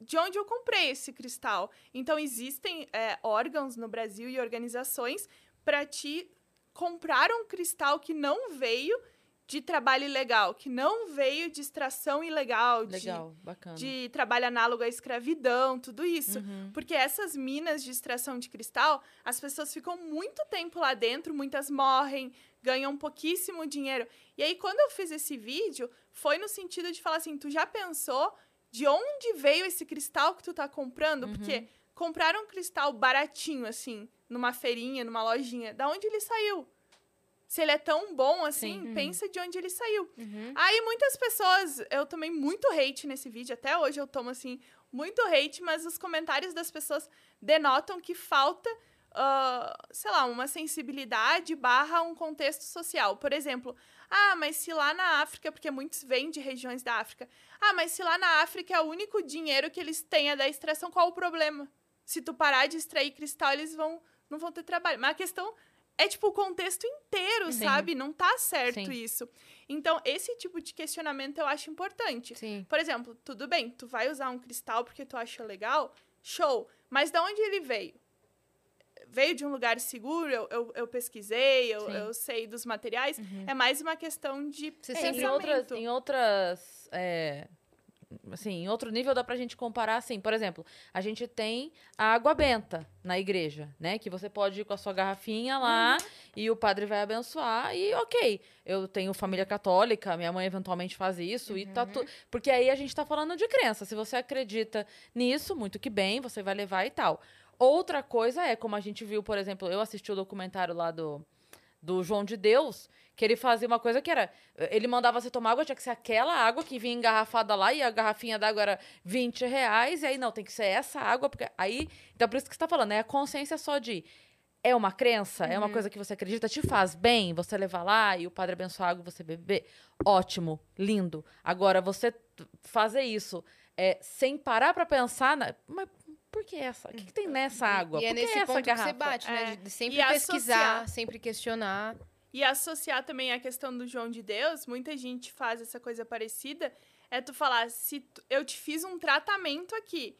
de onde eu comprei esse cristal. Então existem é, órgãos no Brasil e organizações para te comprar um cristal que não veio de trabalho ilegal, que não veio de extração ilegal, de- Legal, bacana. de trabalho análogo à escravidão, tudo isso. Uhum. Porque essas minas de extração de cristal, as pessoas ficam muito tempo lá dentro, muitas morrem, ganham pouquíssimo dinheiro. E aí, quando eu fiz esse vídeo, foi no sentido de falar assim: tu já pensou de onde veio esse cristal que tu tá comprando? Uhum. Porque comprar um cristal baratinho, assim, numa feirinha, numa lojinha, da onde ele saiu? Se ele é tão bom assim, Sim. pensa de onde ele saiu. Uhum. Aí muitas pessoas, eu tomei muito hate nesse vídeo, até hoje eu tomo assim, muito hate, mas os comentários das pessoas denotam que falta, ah, sei lá, uma sensibilidade barra um contexto social. Por exemplo, ah, mas se lá na África, porque muitos vêm de regiões da África, ah, mas se lá na África é o único dinheiro que eles têm é da extração, qual o problema? Se tu parar de extrair cristal, eles vão não vão ter trabalho. Mas a questão é tipo o contexto inteiro, Sim. sabe? Não tá certo Sim. isso. Então, esse tipo de questionamento eu acho importante. Sim. Por exemplo, tudo bem, tu vai usar um cristal porque tu acha legal, show. Mas da onde ele veio? Veio de um lugar seguro, eu, eu, eu pesquisei, eu, eu sei dos materiais. Uhum. É mais uma questão de Você sempre em outras, em outras é, assim, em outro nível dá pra gente comparar assim, por exemplo, a gente tem a água benta na igreja, né, que você pode ir com a sua garrafinha lá e o padre vai abençoar e OK. Eu tenho família católica, minha mãe eventualmente faz isso e tá tudo, porque aí a gente tá falando de crença. Se você acredita nisso, muito que bem, você vai levar e tal. Outra coisa é, como a gente viu, por exemplo, eu assisti o documentário lá do do João de Deus, que ele fazia uma coisa que era. Ele mandava você tomar água, tinha que ser aquela água que vinha engarrafada lá, e a garrafinha d'água era 20 reais, e aí não, tem que ser essa água, porque aí. Então, por isso que você tá falando, é a consciência só de. É uma crença, é uma Uhum. coisa que você acredita, te faz bem você levar lá e o padre abençoar a água e você beber. Ótimo, lindo. Agora, você fazer isso é, sem parar pra pensar, na, mas por que essa? O que, que tem nessa água? E é por que nesse essa ponto garrafa? que você bate, né? É. De sempre E pesquisar, associar. sempre questionar. E associar também a questão do João de Deus, muita gente faz essa coisa parecida, é tu falar, se tu- eu te fiz um tratamento aqui,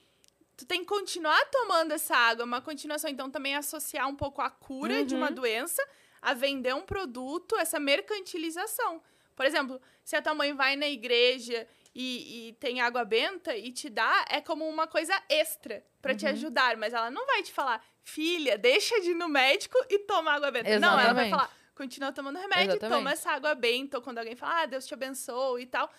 tu tem que continuar tomando essa água, uma continuação, então também associar um pouco a cura de uma Uhum. doença a vender um produto, essa mercantilização. Por exemplo, se a tua mãe vai na igreja e, e tem água benta e te dá, é como uma coisa extra pra te Uhum. ajudar, mas ela não vai te falar, filha, deixa de ir no médico e toma água benta. Não, ela vai Exatamente. falar, continua tomando remédio, Exatamente. toma essa água benta, ou quando alguém fala, ah, Deus te abençoe e tal.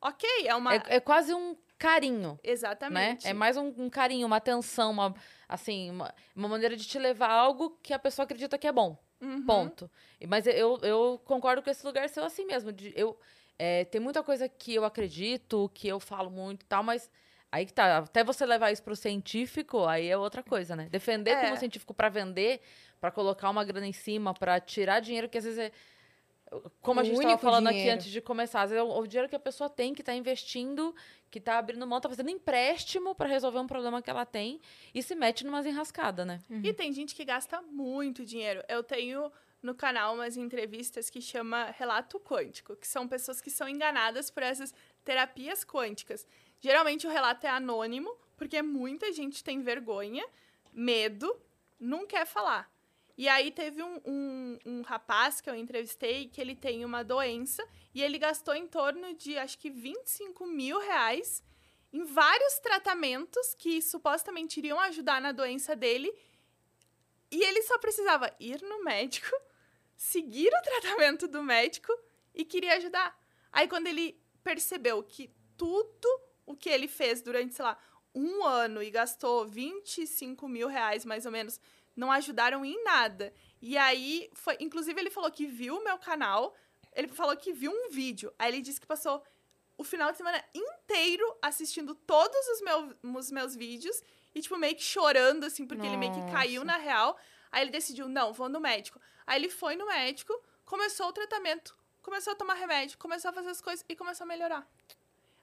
Ok, é uma. É, é quase um carinho. né? Exatamente. É mais um, um carinho, uma atenção, uma, assim, uma, uma maneira de te levar a algo que a pessoa acredita que é bom. Uhum. Ponto. Mas eu, eu concordo com esse lugar seu assim mesmo. De, eu, é, tem muita coisa que eu acredito, que eu falo muito e tal, mas aí que tá. Até você levar isso pro científico, aí é outra coisa, né? Defender É. como científico pra vender, pra colocar uma grana em cima, pra tirar dinheiro que às vezes é. Como a O gente tava único falando aqui dinheiro. antes de começar, às vezes é o, o dinheiro que a pessoa tem, que tá investindo, que tá abrindo mão, tá fazendo empréstimo pra resolver um problema que ela tem e se mete numas enrascadas, né? Uhum. E tem gente que gasta muito dinheiro. Eu tenho no canal umas entrevistas que chama Relato Quântico, que são pessoas que são enganadas por essas terapias quânticas. Geralmente o relato é anônimo, porque muita gente tem vergonha, medo, não quer falar. E aí teve um, um, um rapaz que eu entrevistei que ele tem uma doença e ele gastou em torno de acho que 25 mil reais em vários tratamentos que supostamente iriam ajudar na doença dele e ele só precisava ir no médico, seguir o tratamento do médico e queria ajudar. Aí, quando ele percebeu que tudo o que ele fez durante, sei lá, um ano e gastou 25 mil reais, mais ou menos, não ajudaram em nada. E aí, foi, inclusive, ele falou que viu o meu canal, ele falou que viu um vídeo. Aí ele disse que passou o final de semana inteiro assistindo todos os, meu, os meus vídeos e, tipo, meio que chorando, assim, porque ele meio que caiu Nossa. na real. Aí ele decidiu, não, vou no médico. Aí ele foi no médico, começou o tratamento, começou a tomar remédio, começou a fazer as coisas e começou a melhorar.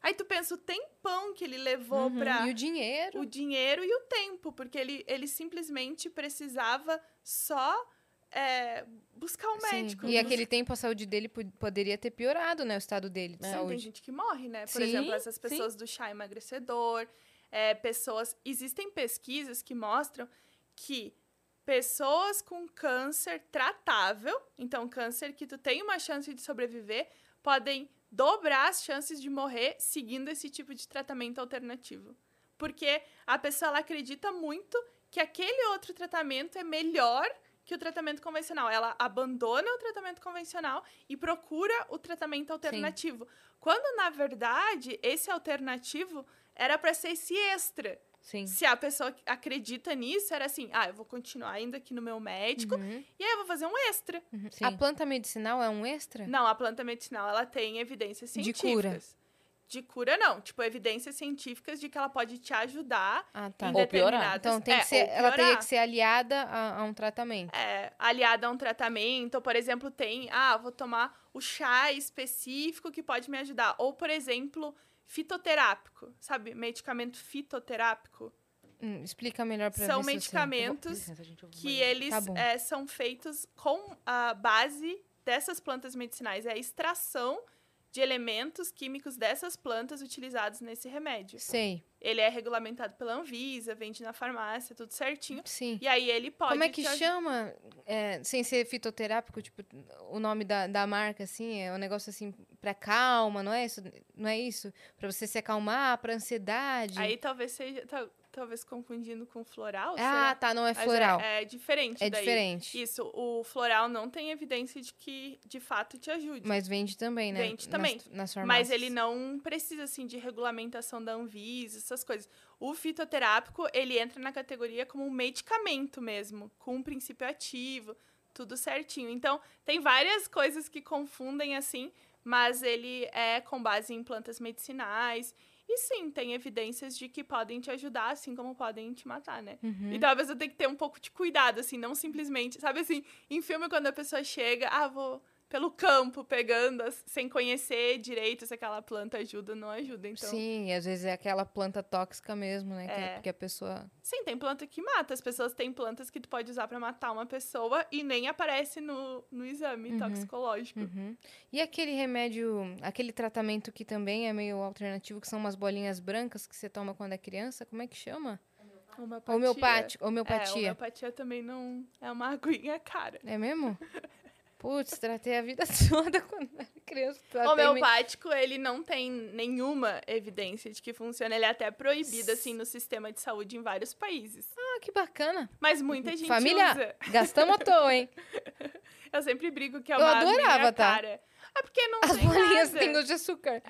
Aí tu pensa o tempão que ele levou Uhum. pra E o dinheiro. o dinheiro e o tempo, porque ele, ele simplesmente precisava só é, buscar um Sim. médico. E aquele tempo a saúde dele po- poderia ter piorado, né? O estado dele de Sim, tem saúde. gente que morre, né? Por Sim, exemplo, essas pessoas do chá emagrecedor, é, pessoas. Existem pesquisas que mostram que pessoas com câncer tratável, então câncer que tu tem uma chance de sobreviver, podem dobrar as chances de morrer seguindo esse tipo de tratamento alternativo. Porque a pessoa ela acredita muito que aquele outro tratamento é melhor que o tratamento convencional. Ela abandona o tratamento convencional e procura o tratamento alternativo. Quando, na verdade, esse alternativo era para ser esse extra. Sim. Se a pessoa acredita nisso, era assim, ah, eu vou continuar indo aqui no meu médico Uhum, e aí eu vou fazer um extra. uhum. Sim. A planta medicinal é um extra? Não, a planta medicinal, ela tem evidências De científicas. cura. De cura, não. Tipo, evidências científicas de que ela pode te ajudar Ah, tá. em Ou piorar. determinadas... Então tem é, que ser, ela teria que ser aliada a, a um tratamento. é, aliada a um tratamento, por exemplo, tem, ah, vou tomar o chá específico que pode me ajudar. Ou, por exemplo, fitoterápico, sabe? Medicamento fitoterápico, Hum, explica melhor pra São medicamentos Licença, vou que banheiro. eles Tá é, são feitos com a base dessas plantas medicinais. É a extração de elementos químicos dessas plantas utilizados nesse remédio. Sei, Ele é regulamentado pela Anvisa, vende na farmácia, tudo certinho. sim. E aí ele pode. Como é que chama, é, sem ser fitoterápico, tipo, o nome da, da marca, assim, é um negócio assim, pra calma, não é isso? Não é isso? Pra você se acalmar, pra ansiedade. Aí talvez seja. tal- talvez confundindo com floral. ah, será? tá, não é Mas floral. É, é diferente. É daí. diferente. Isso, o floral não tem evidência de que de fato te ajude. Mas vende também, né? Vende também. Nas, nas Mas farmácias. ele não precisa, assim, de regulamentação da Anvisa, essas coisas. O fitoterápico, ele entra na categoria como um medicamento mesmo, com um princípio ativo, tudo certinho. Então, tem várias coisas que confundem, assim, mas ele é com base em plantas medicinais. E sim, tem evidências de que podem te ajudar, assim como podem te matar, né? Uhum. E talvez eu tenha que ter um pouco de cuidado, assim, não simplesmente. Sabe assim, em filme, quando a pessoa chega, ah, vou pelo campo pegando, sem conhecer direito se aquela planta ajuda ou não ajuda. Então, sim. Sim, às vezes é aquela planta tóxica mesmo, né? Que, É. a- que a pessoa. tem planta que mata. As pessoas têm plantas que tu pode usar pra matar uma pessoa e nem aparece no, no exame Uhum. toxicológico. Uhum. E aquele remédio, aquele tratamento que também é meio alternativo, que são umas bolinhas brancas que você toma quando é criança, como é que chama? Homeopatia. Homeopático, É, homeopatia. homeopatia também não é uma aguinha cara. É mesmo? Putz, tratei a vida toda quando era criança. Tratei me- Homeopático, ele não tem nenhuma evidência de que funciona. Ele é até proibido, assim, no sistema de saúde em vários países. Ah, que bacana. Mas muita gente Família, usa. gastamos à toa, hein? Eu sempre brigo que é Eu uma adorava, aguinha tá? cara. É porque não As tem bolinhas têm gosto de açúcar.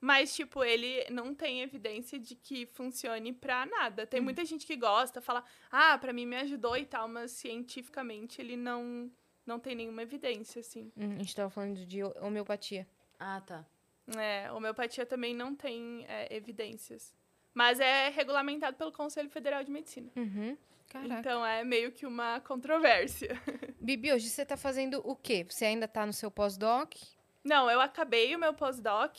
Mas, tipo, ele não tem evidência de que funcione pra nada. Tem muita gente que gosta, fala, ah, pra mim me ajudou e tal, mas cientificamente ele não, não tem nenhuma evidência, assim. Hum, a gente tava falando de ho- homeopatia. Ah, tá. É, homeopatia também não tem é, evidências. Mas é regulamentado pelo Conselho Federal de Medicina. Uhum. Caraca. Então é meio que uma controvérsia. Bibi, hoje você tá fazendo o quê? Você ainda tá no seu pós-doc? Não, eu acabei o meu pós-doc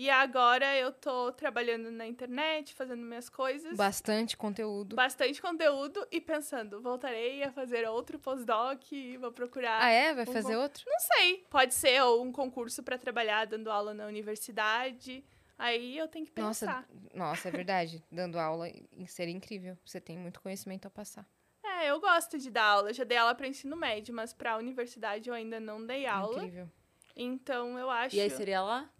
e agora eu tô trabalhando na internet, fazendo minhas coisas. Bastante conteúdo. bastante conteúdo e pensando, voltarei a fazer outro pós-doc, vou procurar. Ah, é? Vai um fazer con- outro? Não sei, pode ser ou um concurso para trabalhar dando aula na universidade. Aí eu tenho que pensar. Nossa, nossa, é verdade. Dando aula seria incrível. Você tem muito conhecimento a passar. É, eu gosto de dar aula, já dei aula para ensino médio, mas para universidade eu ainda não dei aula. Incrível. Então eu acho E aí seria lá?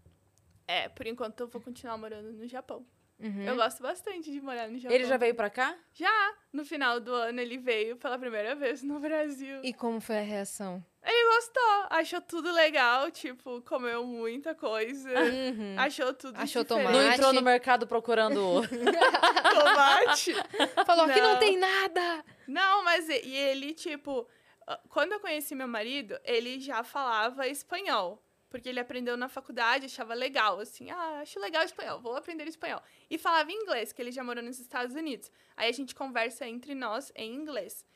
É, por enquanto eu vou continuar morando no Japão. Uhum. Eu gosto bastante de morar no Japão. Ele já veio pra cá? Já, no final do ano ele veio pela primeira vez no Brasil. E como foi a reação? Ele gostou, achou tudo legal, tipo, comeu muita coisa. Uhum. Achou tudo Achou diferente. Não Tomate. entrou no mercado procurando. tomate. Falou, aqui não Não. tem nada! Não, mas e e ele, tipo, ah, quando eu conheci meu marido, ele já falava espanhol. Porque ele aprendeu na faculdade, achava legal, assim, ah, acho legal espanhol, vou aprender espanhol. E falava inglês, que ele já morou nos Estados Unidos. Aí a gente conversa entre nós em inglês.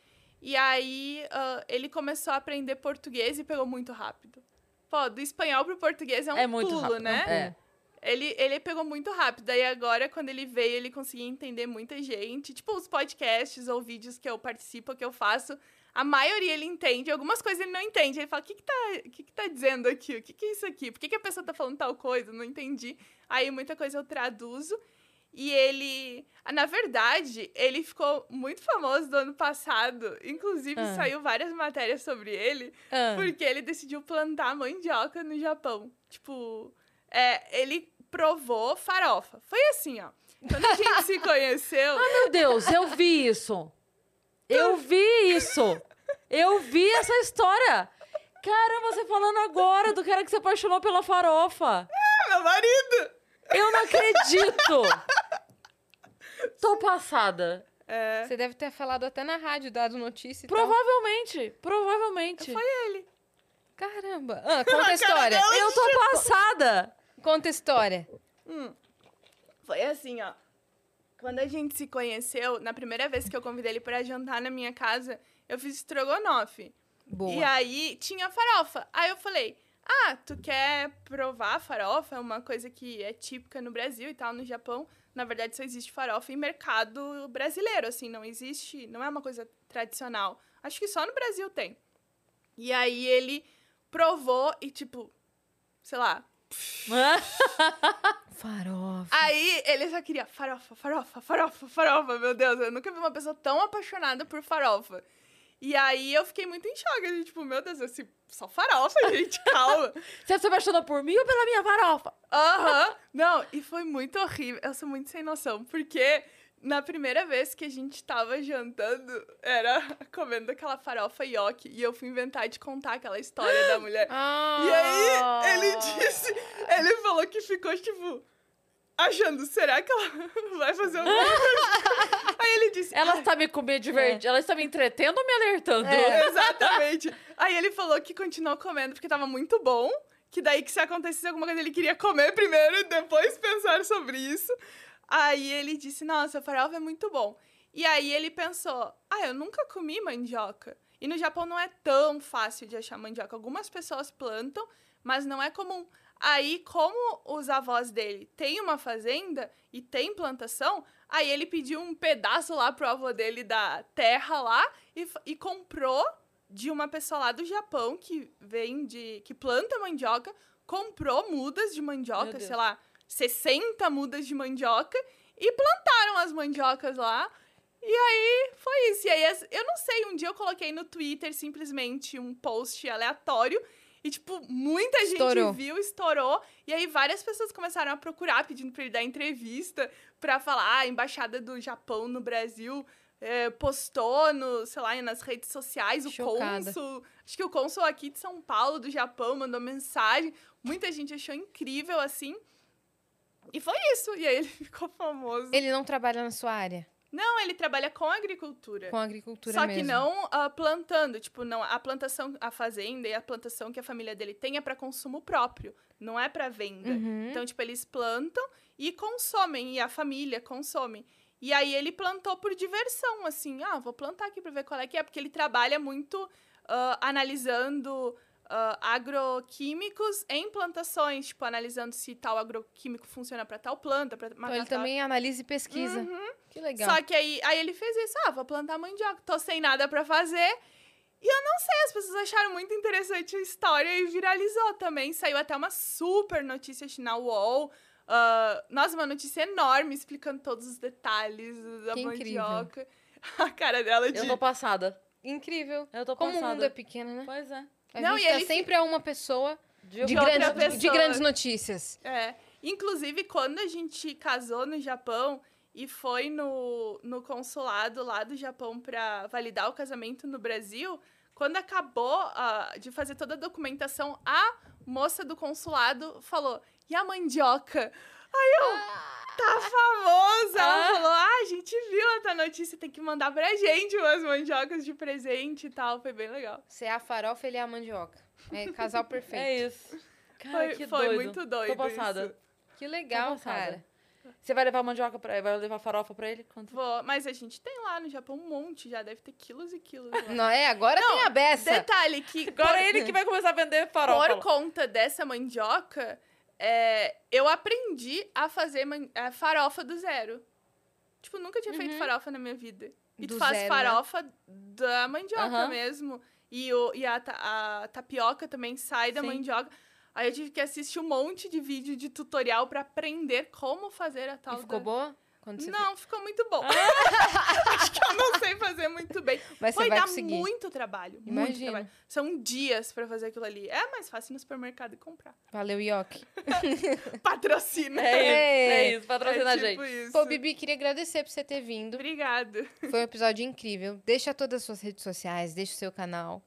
E aí ah, ele começou a aprender português e pegou muito rápido. Pô, do espanhol pro português é um é muito pulo, rápido. né? É. Ele, ele pegou muito rápido. Aí agora, quando ele veio, ele conseguia entender muita gente. Tipo, os podcasts ou vídeos que eu participo, que eu faço, a maioria ele entende. Algumas coisas ele não entende. Ele fala, o que que tá, que que tá dizendo aqui? O que que é isso aqui? Por que, que a pessoa tá falando tal coisa? Não entendi. Aí muita coisa eu traduzo. E ele, ah, na verdade, ele ficou muito famoso do ano passado. Inclusive, Ah. saiu várias matérias sobre ele. Ah, Porque ele decidiu plantar mandioca no Japão. Tipo, é, ele provou farofa. Foi assim, ó. Quando a gente se conheceu, Meu Deus, eu vi isso. Eu vi isso. Eu vi essa história. Caramba, você falando agora do cara que se apaixonou pela farofa. meu marido! Eu não acredito. Tô passada. É, Você deve ter falado até na rádio, dado notícia e tal. Provavelmente, provavelmente. foi ele. Caramba. Ah, conta a história. Eu tô passada. Conta a história. Hum. Foi assim, ó. Quando a gente se conheceu, na primeira vez que eu convidei ele pra jantar na minha casa, eu fiz estrogonofe. Boa. E aí tinha farofa. Aí eu falei: Ah, tu quer provar farofa? É uma coisa que é típica no Brasil e tal, no Japão. Na verdade, só existe farofa em mercado brasileiro, assim, não existe, não é uma coisa tradicional. Acho que só no Brasil tem. E aí ele provou e, tipo, sei lá. Farofa. Aí ele só queria farofa, farofa, farofa, farofa. Meu Deus, eu nunca vi uma pessoa tão apaixonada por farofa. E aí eu fiquei muito em choque. assim, Tipo, meu Deus, assim, só farofa, gente, calma. Você se apaixonou por mim ou pela minha farofa? Aham. Não, e foi muito horrível. Eu sou muito sem noção, porque na primeira vez que a gente tava jantando, era comendo aquela farofa yoki, e eu fui inventar de contar aquela história da mulher. Ah. E aí ele disse, ele falou que ficou tipo achando, será que ela vai fazer alguma coisa? Aí ele disse, Ela está me comendo divertindo. Ela está me entretendo ou me alertando? É. Exatamente. Aí ele falou que continuou comendo porque tava muito bom. Que daí que se acontecesse alguma coisa, ele queria comer primeiro e depois pensar sobre isso. Aí ele disse, nossa, farofa é muito bom. E aí ele pensou, ah, eu nunca comi mandioca. E no Japão não é tão fácil de achar mandioca. Algumas pessoas plantam, mas não é comum. Aí, como os avós dele têm uma fazenda e tem plantação, aí ele pediu um pedaço lá pro avô dele da terra lá e, e comprou de uma pessoa lá do Japão que vem de. que planta mandioca, comprou mudas de mandioca, sei lá, 60 mudas de mandioca e plantaram as mandiocas lá. E aí foi isso. E aí, eu não sei, um dia eu coloquei no Twitter simplesmente um post aleatório. E, tipo, muita gente Estourou. viu, estourou. E aí várias pessoas começaram a procurar, pedindo pra ele dar entrevista pra falar, ah, a embaixada do Japão no Brasil eh, postou no, sei lá, nas redes sociais, o Chocada. cônsul. Acho que o cônsul aqui de São Paulo, do Japão, mandou mensagem. Muita gente achou incrível, assim. E foi isso. E aí ele ficou famoso. Ele não trabalha na sua área, Não, ele trabalha com agricultura. com agricultura Só mesmo. que não ah, plantando, tipo, não, a plantação, a fazenda e a plantação que a família dele tem é para consumo próprio, não é para venda. Uhum. Então, tipo, eles plantam e consomem, e a família consome. E aí ele plantou por diversão, assim, ah, vou plantar aqui pra ver qual é que é, porque ele trabalha muito ah, analisando ah, agroquímicos em plantações, tipo, analisando se tal agroquímico funciona para tal planta, para Então ele também analisa e pesquisa. Uhum. Que legal. Só que aí, aí ele fez isso, ah, vou plantar mandioca, tô sem nada pra fazer. E eu não sei, as pessoas acharam muito interessante a história e viralizou também. Saiu até uma super notícia na UOL. ah, nossa, uma notícia enorme explicando todos os detalhes da Que incrível. mandioca. A cara dela de. Eu tô passada. Incrível. Eu tô Como o passada. mundo é pequeno, né? Pois é. A Não, gente e tá ele sempre a uma pessoa De, de, outra grandes, de- de pessoa. grandes notícias. É. Inclusive, quando a gente casou no Japão e foi no, no consulado lá do Japão pra validar o casamento no Brasil, quando acabou ah, de fazer toda a documentação, a moça do consulado falou: e a mandioca? Aí eu, tá famosa! Ela Ah. falou: ah, a gente viu essa notícia, tem que mandar pra gente umas mandiocas de presente e tal. Foi bem legal. Você é a farofa, ele é a mandioca. É casal perfeito. É isso. Cara, Foi, que foi doido. muito doido. Tô passada. isso. Que legal, cara. Você vai levar mandioca pra ele? Vai levar farofa pra ele? Quanto? Vou, mas a gente tem lá no Japão um monte, já deve ter quilos e quilos. lá. Não, é, agora Não, tem a beça. Detalhe que Agora por, é ele que vai começar a vender farofa. por conta dessa mandioca, é, eu aprendi a fazer a farofa do zero. Tipo, nunca tinha feito Uhum. farofa na minha vida. E Do tu faz zero, né? farofa da mandioca Aham. mesmo. E, o, e a, a tapioca também sai da Sim. mandioca. Aí eu tive que assistir um monte de vídeo de tutorial pra aprender como fazer a tal E ficou da... boa? Não, ficou muito bom. Acho que eu não sei fazer muito bem. Mas Foi vai dar conseguir. muito trabalho. Muito Imagino. trabalho. São dias pra fazer aquilo ali. É mais fácil ir no supermercado e comprar. Valeu, Ioki. Patrocina. É isso, é É. isso. Patrocina a É tipo gente. isso. Pô, Bibi, queria agradecer por você ter vindo. Obrigada. Foi um episódio incrível. Deixa todas as suas redes sociais, deixa o seu canal.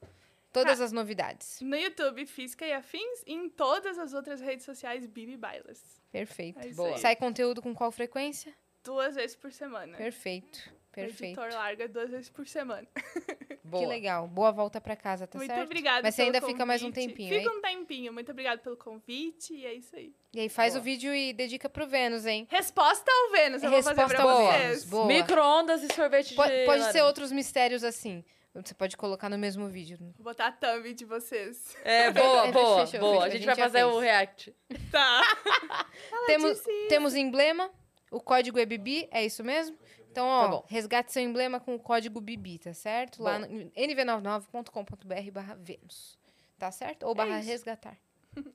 Todas as novidades. No YouTube, Física e Afins. E em todas as outras redes sociais, Bibi Bailas. Perfeito. É Boa. aí. Sai conteúdo com qual frequência? Duas vezes por semana. Perfeito. O Perfeito. editor larga duas vezes por semana. Boa. Que legal. Boa volta pra casa, tá Muito certo? obrigada Mas você pelo ainda fica mais um convite. tempinho, Fica hein? um tempinho. Muito obrigada pelo convite e é isso aí. E aí faz Boa. o vídeo e dedica pro Vênus, hein? Resposta ao Vênus, eu vou fazer Resposta pra boa. vocês. Boa. Micro-ondas e sorvete Po- de pode ser outros mistérios assim. Você pode colocar no mesmo vídeo. Vou botar a thumb de vocês. É, boa, É, boa, fechou, boa. fechou. A A gente gente vai fazer fez. o react. Tá. Temos, disse temos emblema, o código é Bibi, é isso mesmo? Então, ó, Tá resgate seu emblema com o código Bibi, tá certo? Lá Bom. no nv99.com.br barra Vênus. Tá certo? Ou barra isso. resgatar.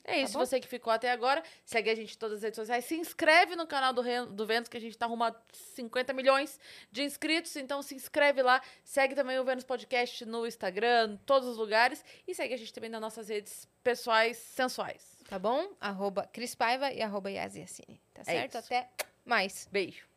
É isso, Tá você que ficou até agora, segue a gente em todas as redes sociais, se inscreve no canal do, Ren- do Vênus, que a gente tá rumo a 50 milhões de inscritos, então se inscreve lá, segue também o Vênus Podcast no Instagram, em todos os lugares, e segue a gente também nas nossas redes pessoais sensuais. Tá bom? Arroba Cris Paiva e arroba Yasiacine. Tá É certo? isso. Até mais. Beijo.